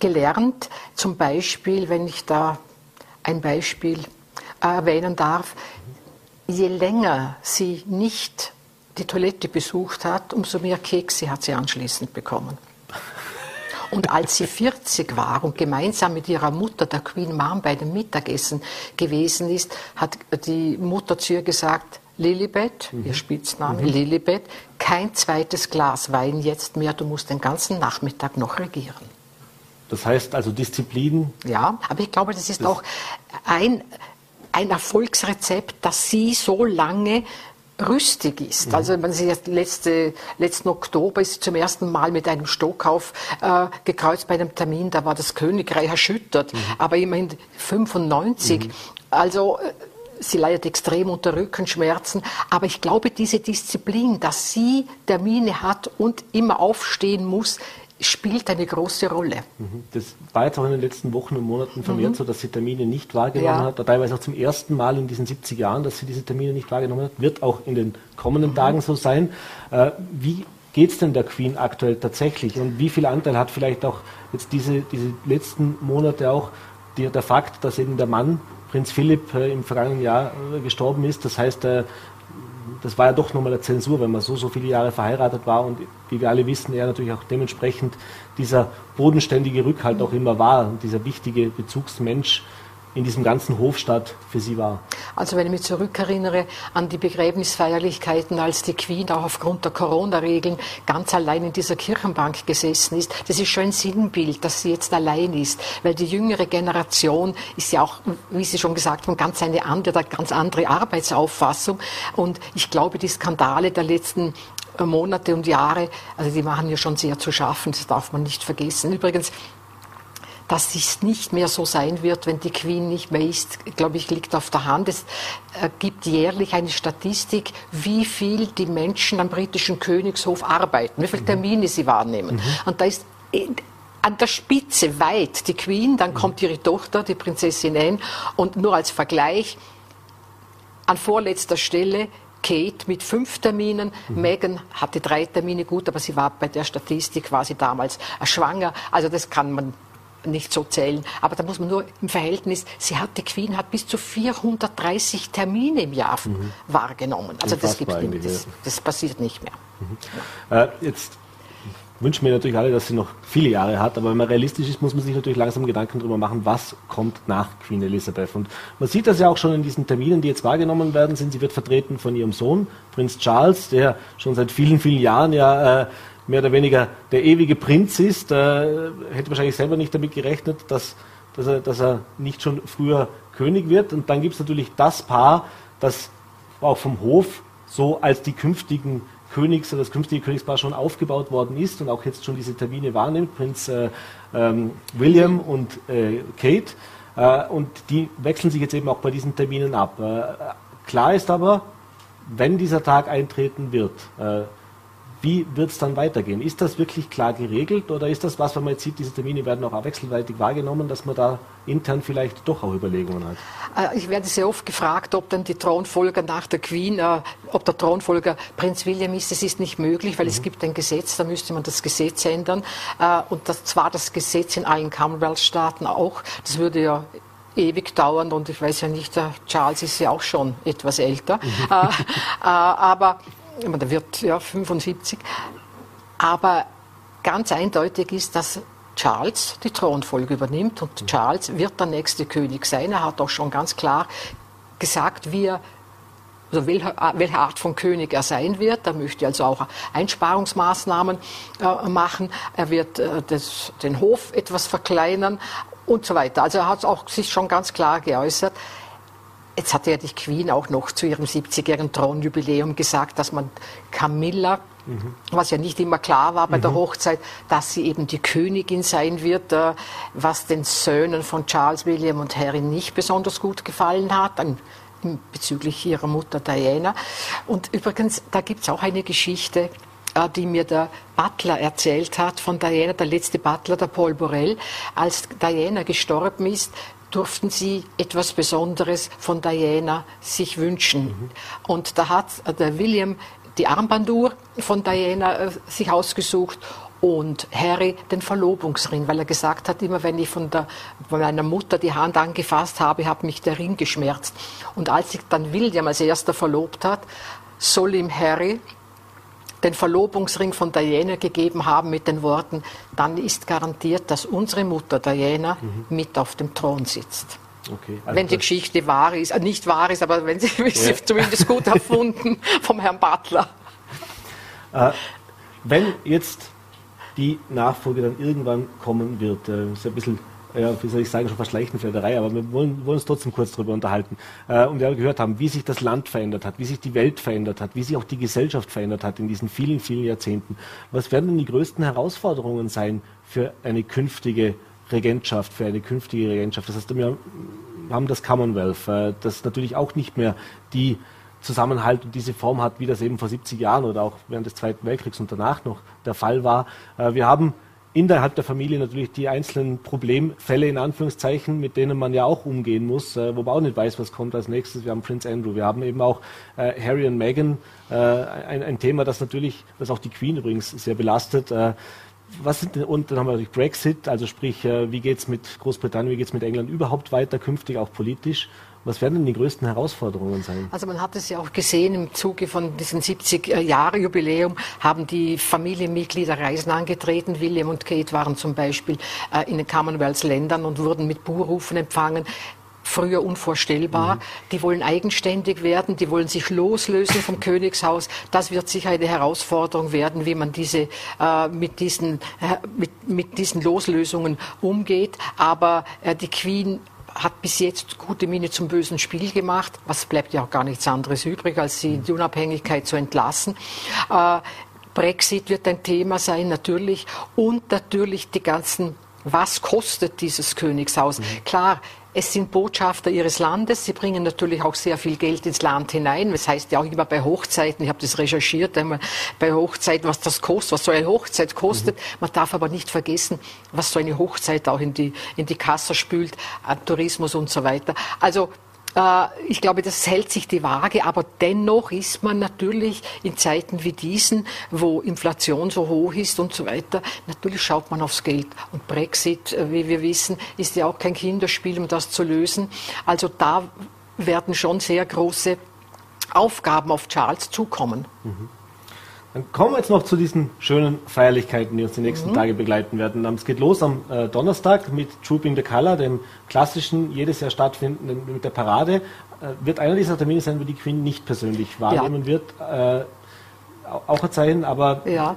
gelernt. Zum Beispiel, wenn ich da ein Beispiel erwähnen darf, je länger sie nicht die Toilette besucht hat, umso mehr Kekse hat sie anschließend bekommen. Und als sie 40 war und gemeinsam mit ihrer Mutter, der Queen Mom, bei dem Mittagessen gewesen ist, hat die Mutter zu ihr gesagt, Lilibet, mhm. ihr Spitzname, mhm. Lilibet, kein zweites Glas Wein jetzt mehr, du musst den ganzen Nachmittag noch regieren. Das heißt also Disziplin. Ja, aber ich glaube, das ist das auch ein, ein Erfolgsrezept, dass Sie so lange rüstig ist. Mhm. Also man sieht, letzte, letzten Oktober ist sie zum ersten Mal mit einem Stockauf äh, gekreuzt bei einem Termin, da war das Königreich erschüttert, mhm. aber immerhin 95. Mhm. Also äh, sie leidet extrem unter Rückenschmerzen, aber ich glaube, diese Disziplin, dass sie Termine hat und immer aufstehen muss, spielt eine große Rolle. Mhm. Das war jetzt auch in den letzten Wochen und Monaten vermehrt mhm. so, dass sie Termine nicht wahrgenommen ja. hat, teilweise auch zum ersten Mal in diesen 70 Jahren, dass sie diese Termine nicht wahrgenommen hat, wird auch in den kommenden mhm. Tagen so sein. Äh, wie geht es denn der Queen aktuell tatsächlich und wie viel Anteil hat vielleicht auch jetzt diese, diese letzten Monate auch die, der Fakt, dass eben der Mann Prinz Philipp äh, im vergangenen Jahr äh, gestorben ist. Das heißt, äh, das war ja doch nochmal eine Zensur, wenn man so, so viele Jahre verheiratet war und wie wir alle wissen, er natürlich auch dementsprechend dieser bodenständige Rückhalt auch immer war und dieser wichtige Bezugsmensch in diesem ganzen Hofstaat für Sie war? Also wenn ich mich zurückerinnere an die Begräbnisfeierlichkeiten, als die Queen auch aufgrund der Corona-Regeln ganz allein in dieser Kirchenbank gesessen ist, das ist schon ein Sinnbild, dass sie jetzt allein ist, weil die jüngere Generation ist ja auch, wie Sie schon gesagt haben, ganz eine andere, ganz andere Arbeitsauffassung und ich glaube, die Skandale der letzten Monate und Jahre, also die machen ja schon sehr zu schaffen, das darf man nicht vergessen. Übrigens, dass es nicht mehr so sein wird, wenn die Queen nicht mehr ist, glaube ich, liegt auf der Hand. Es äh, gibt jährlich eine Statistik, wie viel die Menschen am britischen Königshof arbeiten, wie viele mhm. Termine sie wahrnehmen. Mhm. Und da ist an der Spitze weit die Queen, dann mhm. kommt ihre Tochter, die Prinzessin Anne, und nur als Vergleich, an vorletzter Stelle Kate mit fünf Terminen. Mhm. Meghan hatte drei Termine, gut, aber sie war bei der Statistik quasi damals schwanger. Also das kann man nicht so zählen. Aber da muss man nur im Verhältnis, sie hat, die Queen hat bis zu 430 Termine im Jahr mhm. wahrgenommen. Also das, nicht, das, das, passiert nicht mehr. Mhm. Äh, jetzt wünschen wir natürlich alle, dass sie noch viele Jahre hat, aber wenn man realistisch ist, muss man sich natürlich langsam Gedanken darüber machen, was kommt nach Queen Elizabeth. Und man sieht das ja auch schon in diesen Terminen, die jetzt wahrgenommen werden sind. Sie wird vertreten von ihrem Sohn, Prinz Charles, der schon seit vielen, vielen Jahren ja äh, mehr oder weniger der ewige Prinz ist, äh, hätte wahrscheinlich selber nicht damit gerechnet, dass, dass, er, dass er nicht schon früher König wird. Und dann gibt es natürlich das Paar, das auch vom Hof so als die künftigen Königs oder das künftige Königspaar schon aufgebaut worden ist und auch jetzt schon diese Termine wahrnimmt, Prinz äh, ähm, William und äh, Kate. Äh, und die wechseln sich jetzt eben auch bei diesen Terminen ab. Äh, klar ist aber, wenn dieser Tag eintreten wird, äh, wie wird es dann weitergehen? Ist das wirklich klar geregelt oder ist das was, wenn man jetzt sieht, diese Termine werden auch wechselseitig wahrgenommen, dass man da intern vielleicht doch auch Überlegungen hat? Äh, ich werde sehr oft gefragt, ob dann die Thronfolger nach der Queen, äh, ob der Thronfolger Prinz William ist. Das ist nicht möglich, weil mhm. es gibt ein Gesetz, da müsste man das Gesetz ändern. Äh, und das, zwar das Gesetz in allen Commonwealth-Staaten auch. Das würde ja ewig dauern und ich weiß ja nicht, Charles ist ja auch schon etwas älter. Mhm. Äh, äh, aber der wird ja 75. Aber ganz eindeutig ist, dass Charles die Thronfolge übernimmt und Charles wird der nächste König sein. Er hat auch schon ganz klar gesagt, wie er also welche, welche Art von König er sein wird. Er möchte also auch Einsparungsmaßnahmen äh, machen. Er wird äh, das, den Hof etwas verkleinern und so weiter. Also er hat auch sich schon ganz klar geäußert. Jetzt hat ja die Queen auch noch zu ihrem 70-jährigen Thronjubiläum gesagt, dass man Camilla, mhm. was ja nicht immer klar war bei mhm. der Hochzeit, dass sie eben die Königin sein wird, äh, was den Söhnen von Charles, William und Harry nicht besonders gut gefallen hat. Bezüglich ihrer Mutter Diana. Und übrigens, da gibt es auch eine Geschichte, äh, die mir der Butler erzählt hat von Diana, der letzte Butler, der Paul Borel. Als Diana gestorben ist, durften sie etwas Besonderes von Diana sich wünschen. Mhm. Und da hat der William die Armbanduhr von Diana äh, sich ausgesucht und Harry den Verlobungsring, weil er gesagt hat, immer wenn ich von, der, von meiner Mutter die Hand angefasst habe, hat mich der Ring geschmerzt. Und als sich dann William als erster verlobt hat, soll ihm Harry den Verlobungsring von Diana gegeben haben mit den Worten, dann ist garantiert, dass unsere Mutter Diana mhm. mit auf dem Thron sitzt. Okay, also wenn die Geschichte wahr ist, äh, nicht wahr ist, aber wenn sie, ja. sie zumindest gut erfunden vom Herrn Butler. Äh, wenn jetzt die Nachfolge dann irgendwann kommen wird, äh, ist ein bisschen ja, wie soll ich sagen, schon fast Leichenflederei, aber wir wollen, wollen uns trotzdem kurz darüber unterhalten. Äh, und wir gehört haben, wie sich das Land verändert hat, wie sich die Welt verändert hat, wie sich auch die Gesellschaft verändert hat in diesen vielen, vielen Jahrzehnten. Was werden denn die größten Herausforderungen sein für eine künftige Regentschaft, für eine künftige Regentschaft? Das heißt, wir haben das Commonwealth, äh, das natürlich auch nicht mehr die Zusammenhalt und diese Form hat, wie das eben vor 70 Jahren oder auch während des Zweiten Weltkriegs und danach noch der Fall war. Äh, wir haben innerhalb der Familie natürlich die einzelnen Problemfälle in Anführungszeichen, mit denen man ja auch umgehen muss, äh, wo man auch nicht weiß, was kommt als nächstes. Wir haben Prince Andrew, wir haben eben auch äh, Harry und Meghan, äh, ein, ein, Thema, das natürlich, das auch die Queen übrigens sehr belastet. Äh, was sind, und dann haben wir natürlich Brexit, also sprich, äh, wie geht es mit Großbritannien, wie geht es mit England überhaupt weiter künftig, auch politisch. Was werden denn die größten Herausforderungen sein? Also man hat es ja auch gesehen, im Zuge von diesem 70-Jahre-Jubiläum haben die Familienmitglieder Reisen angetreten. William und Kate waren zum Beispiel äh, in den Commonwealth-Ländern und wurden mit Buhrufen empfangen früher unvorstellbar. Mhm. Die wollen eigenständig werden, die wollen sich loslösen vom Königshaus. Das wird sicher eine Herausforderung werden, wie man diese, äh, mit, diesen, äh, mit, mit diesen Loslösungen umgeht. Aber äh, die Queen hat bis jetzt gute Miene zum bösen Spiel gemacht. Was bleibt ja auch gar nichts anderes übrig, als sie die Unabhängigkeit zu entlassen. Äh, Brexit wird ein Thema sein, natürlich. Und natürlich die ganzen was kostet dieses Königshaus? Mhm. Klar, es sind Botschafter ihres Landes. Sie bringen natürlich auch sehr viel Geld ins Land hinein. Das heißt ja auch immer bei Hochzeiten, ich habe das recherchiert, einmal bei Hochzeiten, was das kostet, was so eine Hochzeit kostet. Mhm. Man darf aber nicht vergessen, was so eine Hochzeit auch in die, in die Kasse spült, an Tourismus und so weiter. Also ich glaube, das hält sich die Waage, aber dennoch ist man natürlich in Zeiten wie diesen, wo Inflation so hoch ist und so weiter, natürlich schaut man aufs Geld. Und Brexit, äh, wie wir wissen, ist ja auch kein Kinderspiel, um das zu lösen. Also da werden schon sehr große Aufgaben auf Charles zukommen. Mhm. Dann kommen wir jetzt noch zu diesen schönen Feierlichkeiten, die uns die nächsten mhm. Tage begleiten werden. Es geht los am äh, Donnerstag mit Trooping the Color, dem klassischen, jedes Jahr stattfindenden mit der Parade. Äh, wird einer dieser Termine sein, wo die Queen nicht persönlich wahrnehmen ja. wird, äh, auch erzeichnen, aber ja.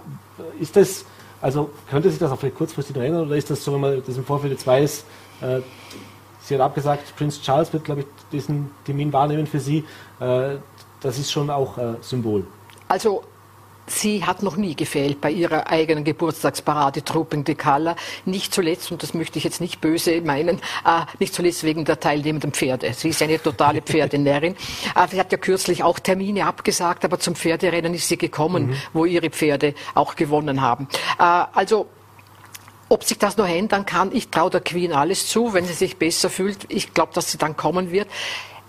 ist das, also könnte sich das auch vielleicht kurzfristig ändern oder ist das so, wenn man das im Vorfeld jetzt weiß, äh, Sie hat abgesagt, Prince Charles wird, glaube ich, diesen Termin wahrnehmen für Sie. Äh, das ist schon auch äh, Symbol. Also Sie hat noch nie gefehlt bei ihrer eigenen Geburtstagsparade Trupping de Cala. Nicht zuletzt, und das möchte ich jetzt nicht böse meinen, äh, nicht zuletzt wegen der teilnehmenden Pferde. Sie ist eine totale Pferdenärin. äh, sie hat ja kürzlich auch Termine abgesagt, aber zum Pferderennen ist sie gekommen, mhm. wo ihre Pferde auch gewonnen haben. Äh, also ob sich das noch ändern kann, ich traue der Queen alles zu, wenn sie sich besser fühlt. Ich glaube, dass sie dann kommen wird.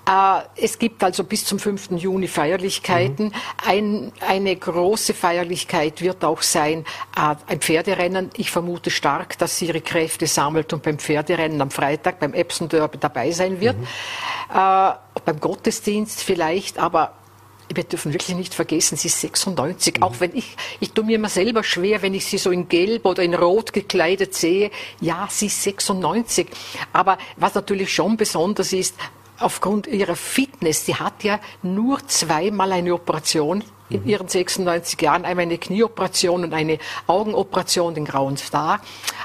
Äh, es gibt also bis zum 5. Juni Feierlichkeiten. Mhm. Ein, eine große Feierlichkeit wird auch sein äh, ein Pferderennen. Ich vermute stark, dass sie ihre Kräfte sammelt und beim Pferderennen am Freitag beim Epsom Derby dabei sein wird. Mhm. Äh, beim Gottesdienst vielleicht, aber wir dürfen wirklich nicht vergessen, sie ist 96. Mhm. Auch wenn ich, ich tue mir immer selber schwer, wenn ich sie so in Gelb oder in Rot gekleidet sehe. Ja, sie ist 96. Aber was natürlich schon besonders ist, aufgrund ihrer Fitness, sie hat ja nur zweimal eine Operation in mhm. ihren 96 Jahren, einmal eine Knieoperation und eine Augenoperation, den grauen Star.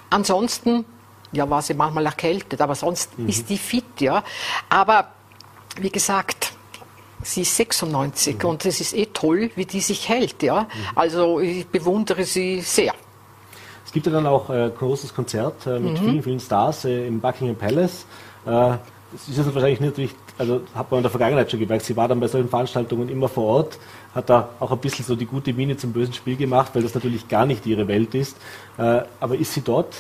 Ansonsten, ja, war sie manchmal erkältet, aber sonst mhm. ist die fit, ja. Aber wie gesagt, sie ist 96 mhm. und es ist eh toll, wie die sich hält, ja. Mhm. Also ich bewundere sie sehr. Es gibt ja dann auch ein äh, großes Konzert äh, mit mhm. vielen, vielen Stars äh, im Buckingham Palace. Das ist jetzt wahrscheinlich nicht, also hat man in der Vergangenheit schon gemerkt, sie war dann bei solchen Veranstaltungen immer vor Ort hat da auch ein bisschen so die gute Miene zum bösen Spiel gemacht, weil das natürlich gar nicht ihre Welt ist. Äh, aber ist sie dort?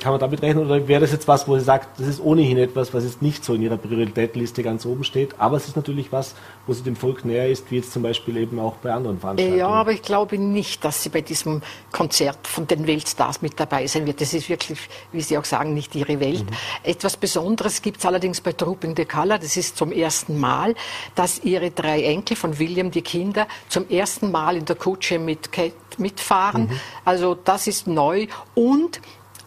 Kann man damit rechnen? Oder wäre das jetzt was, wo sie sagt, das ist ohnehin etwas, was jetzt nicht so in ihrer Prioritätenliste ganz oben steht, aber es ist natürlich was, wo sie dem Volk näher ist, wie jetzt zum Beispiel eben auch bei anderen Veranstaltungen? Ja, aber ich glaube nicht, dass sie bei diesem Konzert von den Weltstars mit dabei sein wird. Das ist wirklich, wie Sie auch sagen, nicht ihre Welt. Mhm. Etwas Besonderes gibt es allerdings bei Trooping de Color. Das ist zum ersten Mal, dass ihre drei Enkel von William, die Kinder, Kinder zum ersten Mal in der Kutsche mit, mitfahren. Mhm. Also das ist neu und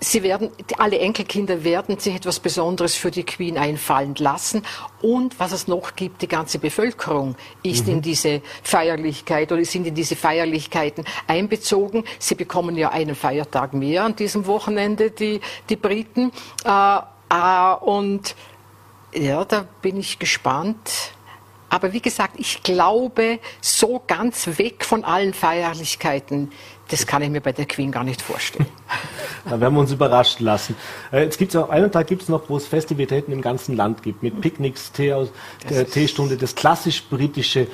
Sie werden, alle Enkelkinder werden sich etwas Besonderes für die Queen einfallen lassen. Und was es noch gibt, die ganze Bevölkerung ist mhm. in diese Feierlichkeit oder sind in diese Feierlichkeiten einbezogen. Sie bekommen ja einen Feiertag mehr an diesem Wochenende, die, die Briten. Äh, äh, und ja, da bin ich gespannt. Aber wie gesagt, ich glaube, so ganz weg von allen Feierlichkeiten das kann ich mir bei der Queen gar nicht vorstellen. da werden wir uns überraschen lassen. Äh, jetzt gibt es auch einen Tag gibt es noch, wo es Festivitäten im ganzen Land gibt, mit Picknicks, Tee äh, Teestunde, das klassisch britische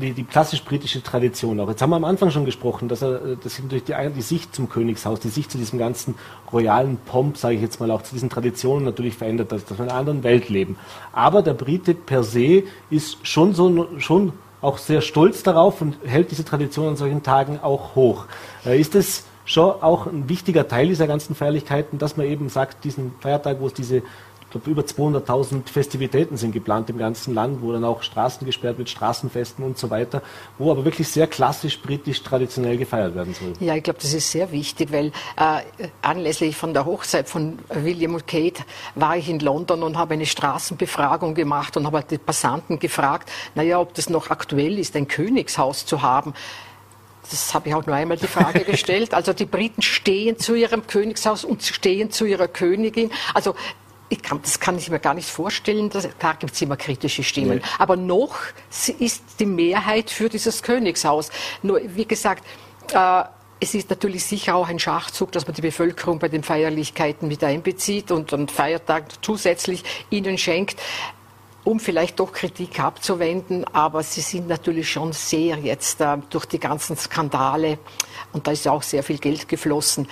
die, die klassisch-britische Tradition auch. Jetzt haben wir am Anfang schon gesprochen, dass er, äh, dass durch die, die Sicht zum Königshaus, die Sicht zu diesem ganzen royalen Pomp, sage ich jetzt mal, auch zu diesen Traditionen natürlich verändert, dass, dass wir in einer anderen Welt leben. Aber der Brite per se ist schon so, schon auch sehr stolz darauf und hält diese Tradition an solchen Tagen auch hoch. Äh, ist es schon auch ein wichtiger Teil dieser ganzen Feierlichkeiten, dass man eben sagt, diesen Feiertag, wo es diese glaube, über 200.000 Festivitäten sind geplant im ganzen Land, wo dann auch Straßen gesperrt wird, Straßenfesten und so weiter, wo aber wirklich sehr klassisch britisch traditionell gefeiert werden soll. Ja, ich glaube, das ist sehr wichtig, weil äh, anlässlich von der Hochzeit von William und Kate war ich in London und habe eine Straßenbefragung gemacht und habe halt die Passanten gefragt, naja, ob das noch aktuell ist, ein Königshaus zu haben. Das habe ich auch nur einmal die Frage gestellt. Also die Briten stehen zu ihrem Königshaus und stehen zu ihrer Königin. Also kann, das kann ich mir gar nicht vorstellen. Dass, klar gibt es immer kritische Stimmen. Ja. Aber noch ist die Mehrheit für dieses Königshaus. Nur, wie gesagt, äh, es ist natürlich sicher auch ein Schachzug, dass man die Bevölkerung bei den Feierlichkeiten mit einbezieht und einen Feiertag zusätzlich ihnen schenkt, um vielleicht doch Kritik abzuwenden. Aber sie sind natürlich schon sehr jetzt äh, durch die ganzen Skandale und da ist ja auch sehr viel Geld geflossen.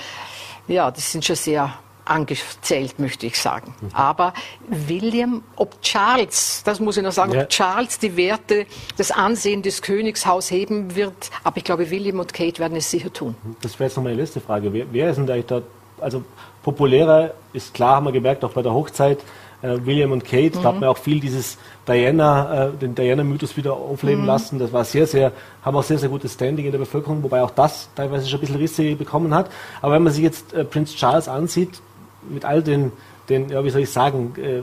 Ja, das sind schon sehr angezählt, möchte ich sagen. Mhm. Aber William, ob Charles, das muss ich noch sagen, ja. ob Charles die Werte, das Ansehen des Königshaus heben wird, aber ich glaube, William und Kate werden es sicher tun. Das wäre jetzt noch meine letzte Frage. Wer, wer ist denn da, da, also populärer ist klar, haben wir gemerkt, auch bei der Hochzeit, äh, William und Kate, mhm. da hat man auch viel dieses Diana, äh, den Diana-Mythos wieder aufleben mhm. lassen. Das war sehr, sehr, haben auch sehr, sehr gutes Standing in der Bevölkerung, wobei auch das teilweise schon ein bisschen Risse bekommen hat. Aber wenn man sich jetzt äh, Prinz Charles ansieht, mit all den, den ja, wie soll ich sagen, äh,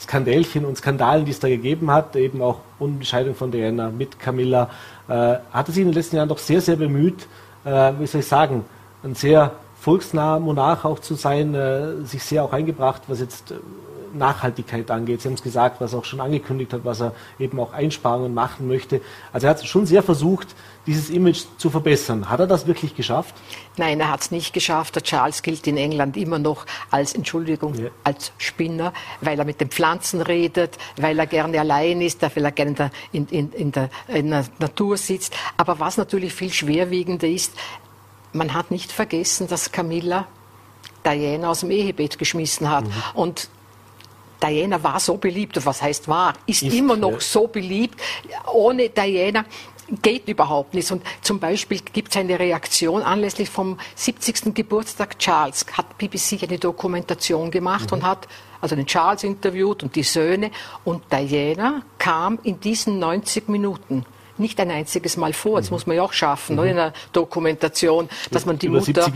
Skandälchen und Skandalen, die es da gegeben hat, eben auch Unbescheidung von Diana mit Camilla, äh, hat er sich in den letzten Jahren doch sehr, sehr bemüht, äh, wie soll ich sagen, ein sehr volksnaher Monarch auch zu sein, äh, sich sehr auch eingebracht, was jetzt äh, Nachhaltigkeit angeht. Sie haben es gesagt, was er auch schon angekündigt hat, was er eben auch Einsparungen machen möchte. Also er hat schon sehr versucht, dieses Image zu verbessern. Hat er das wirklich geschafft? Nein, er hat es nicht geschafft. Der Charles gilt in England immer noch als, Entschuldigung, ja. als Spinner, weil er mit den Pflanzen redet, weil er gerne allein ist, weil er gerne in der, in, in, der, in der Natur sitzt. Aber was natürlich viel schwerwiegender ist, man hat nicht vergessen, dass Camilla Diana aus dem Ehebett geschmissen hat. Mhm. Und Diana war so beliebt, was heißt war, ist, ist immer noch so beliebt. Ohne Diana geht überhaupt nicht. Und zum Beispiel gibt es eine Reaktion anlässlich vom 70. Geburtstag Charles, hat BBC eine Dokumentation gemacht mhm. und hat also den Charles interviewt und die Söhne. Und Diana kam in diesen 90 Minuten nicht ein einziges Mal vor. Das mhm. muss man ja auch schaffen, mhm. ne, in einer Dokumentation, dass man die Über Mutter,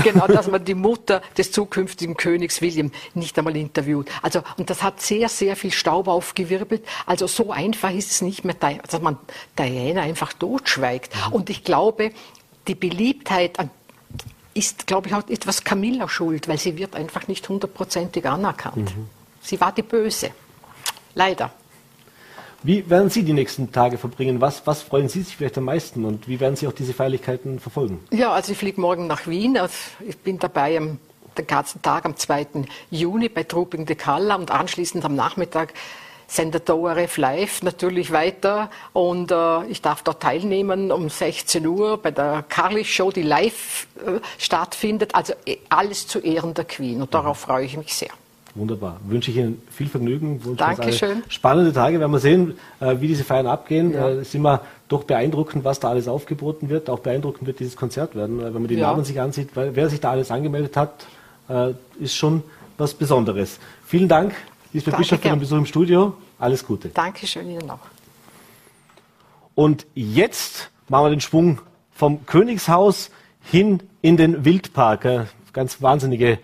genau, dass man die Mutter des zukünftigen Königs William nicht einmal interviewt. Also, und das hat sehr, sehr viel Staub aufgewirbelt. Also so einfach ist es nicht mehr, dass man Diana einfach totschweigt. Mhm. Und ich glaube, die Beliebtheit ist, glaube ich, auch etwas Camilla schuld, weil sie wird einfach nicht hundertprozentig anerkannt. Mhm. Sie war die Böse. Leider. Wie werden Sie die nächsten Tage verbringen? Was, was freuen Sie sich vielleicht am meisten und wie werden Sie auch diese Feierlichkeiten verfolgen? Ja, also ich fliege morgen nach Wien. Also ich bin dabei am, den ganzen Tag am 2. Juni bei Trooping de Calla und anschließend am Nachmittag sendet der ORF Live natürlich weiter und äh, ich darf dort teilnehmen um 16 Uhr bei der Carly Show, die live äh, stattfindet. Also äh, alles zu Ehren der Queen und darauf freue ich mich sehr. Wunderbar. Wünsche ich Ihnen viel Vergnügen. Wünsche Dankeschön. Spannende Tage. Werden wir sehen, äh, wie diese Feiern abgehen. Ja. Äh, es ist immer doch beeindruckend, was da alles aufgeboten wird. Auch beeindruckend wird dieses Konzert werden. Wenn man die ja. Namen sich ansieht, wer sich da alles angemeldet hat, äh, ist schon was Besonderes. Vielen Dank, Lisbeth Danke, Bischof, für den Besuch im Studio. Alles Gute. Dankeschön Ihnen auch. Und jetzt machen wir den Schwung vom Königshaus hin in den Wildpark. ganz wahnsinnige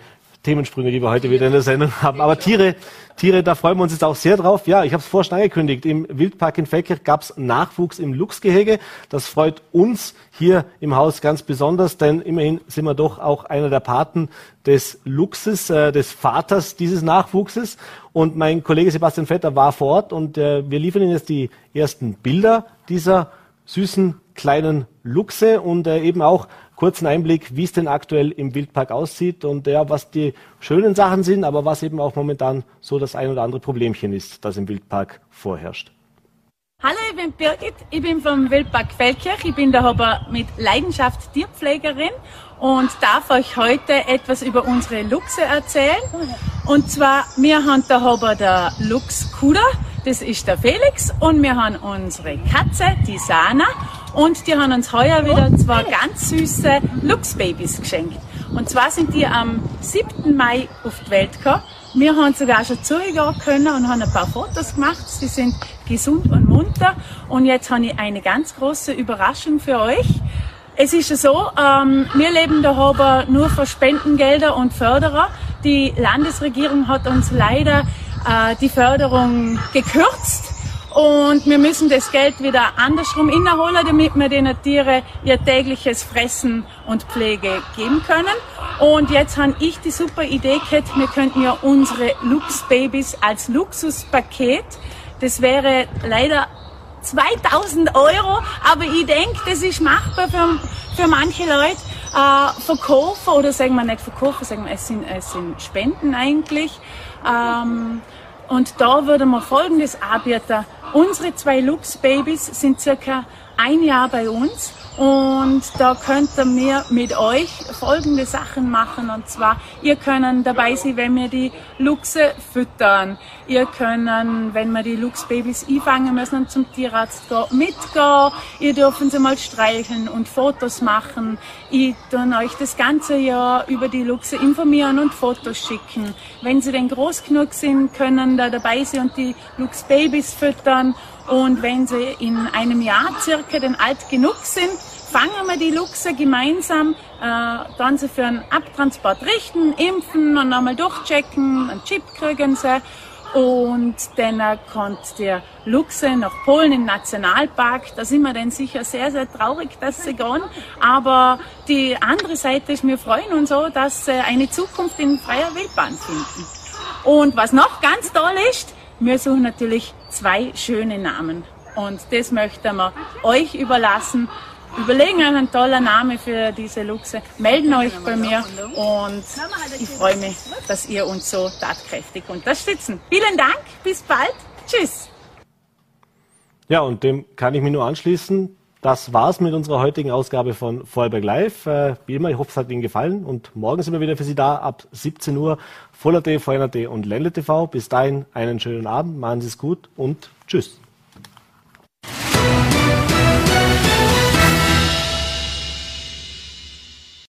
Themensprünge, die wir heute wieder in der Sendung haben. Aber Tiere, Tiere, da freuen wir uns jetzt auch sehr drauf. Ja, ich habe es vorher schon angekündigt. Im Wildpark in Feldkirch gab es Nachwuchs im Luchsgehege. Das freut uns hier im Haus ganz besonders, denn immerhin sind wir doch auch einer der Paten des Luchses, äh, des Vaters dieses Nachwuchses. Und mein Kollege Sebastian Vetter war vor Ort und äh, wir liefern Ihnen jetzt die ersten Bilder dieser süßen kleinen Luchse und äh, eben auch kurzen Einblick, wie es denn aktuell im Wildpark aussieht und ja, was die schönen Sachen sind, aber was eben auch momentan so das ein oder andere Problemchen ist, das im Wildpark vorherrscht. Hallo, ich bin Birgit, ich bin vom Wildpark Feldkirch, ich bin da aber mit Leidenschaft Tierpflegerin und darf euch heute etwas über unsere Luchse erzählen. Und zwar, wir haben da aber der Luchskuder, das ist der Felix und wir haben unsere Katze, die Sana und die haben uns heuer wieder zwei ganz süße Luchsbabys geschenkt. Und zwar sind die am 7. Mai auf die Welt gekommen. Wir haben sogar schon zugehen können und haben ein paar Fotos gemacht. Sie sind gesund und munter. Und jetzt habe ich eine ganz große Überraschung für euch. Es ist ja so, ähm, wir leben da aber nur für Spendengelder und Förderer. Die Landesregierung hat uns leider äh, die Förderung gekürzt und wir müssen das Geld wieder andersrum innerholen, damit wir den Tieren ihr tägliches Fressen und Pflege geben können. Und jetzt habe ich die super Idee gehabt, wir könnten ja unsere Luchsbabys als Luxuspaket, das wäre leider 2000 Euro, aber ich denke, das ist machbar für, für manche Leute. Äh, verkaufen oder sagen wir nicht verkaufen, sagen wir, es sind, es sind Spenden eigentlich. Ähm, und da würde man Folgendes anbieten. Unsere zwei Lux-Babys sind circa ein Jahr bei uns und da könnt ihr mit euch folgende Sachen machen. Und zwar, ihr könnt dabei sein, wenn wir die Luchse füttern. Ihr könnt, wenn wir die Luchsbabys einfangen müssen zum Tierarzt gehen, mitgehen. Ihr dürfen sie mal streicheln und Fotos machen. Ich tue euch das ganze Jahr über die Luchse informieren und Fotos schicken. Wenn sie denn groß genug sind, können da dabei sein und die Luchsbabys füttern. Und wenn sie in einem Jahr circa denn alt genug sind, fangen wir die Luchse gemeinsam, äh, dann sie für einen Abtransport richten, impfen und einmal durchchecken, einen Chip kriegen sie. Und dann kommt der Luchse nach Polen im Nationalpark. Da sind wir dann sicher sehr, sehr traurig, dass sie gehen. Aber die andere Seite ist, wir freuen uns so, dass sie eine Zukunft in freier Wildbahn finden. Und was noch ganz toll ist, wir suchen natürlich zwei schöne Namen. Und das möchten wir euch überlassen. Überlegen euch einen tollen Namen für diese Luchse. Melden euch bei mir und ich freue mich, dass ihr uns so tatkräftig unterstützen. Vielen Dank, bis bald. Tschüss. Ja, und dem kann ich mich nur anschließen. Das war's mit unserer heutigen Ausgabe von Vorarlberg Live. Äh, wie immer, ich hoffe, es hat Ihnen gefallen. Und morgen sind wir wieder für Sie da ab 17 Uhr. Voller.t, VNRT und Ländle TV. Bis dahin einen schönen Abend, machen Sie es gut und tschüss.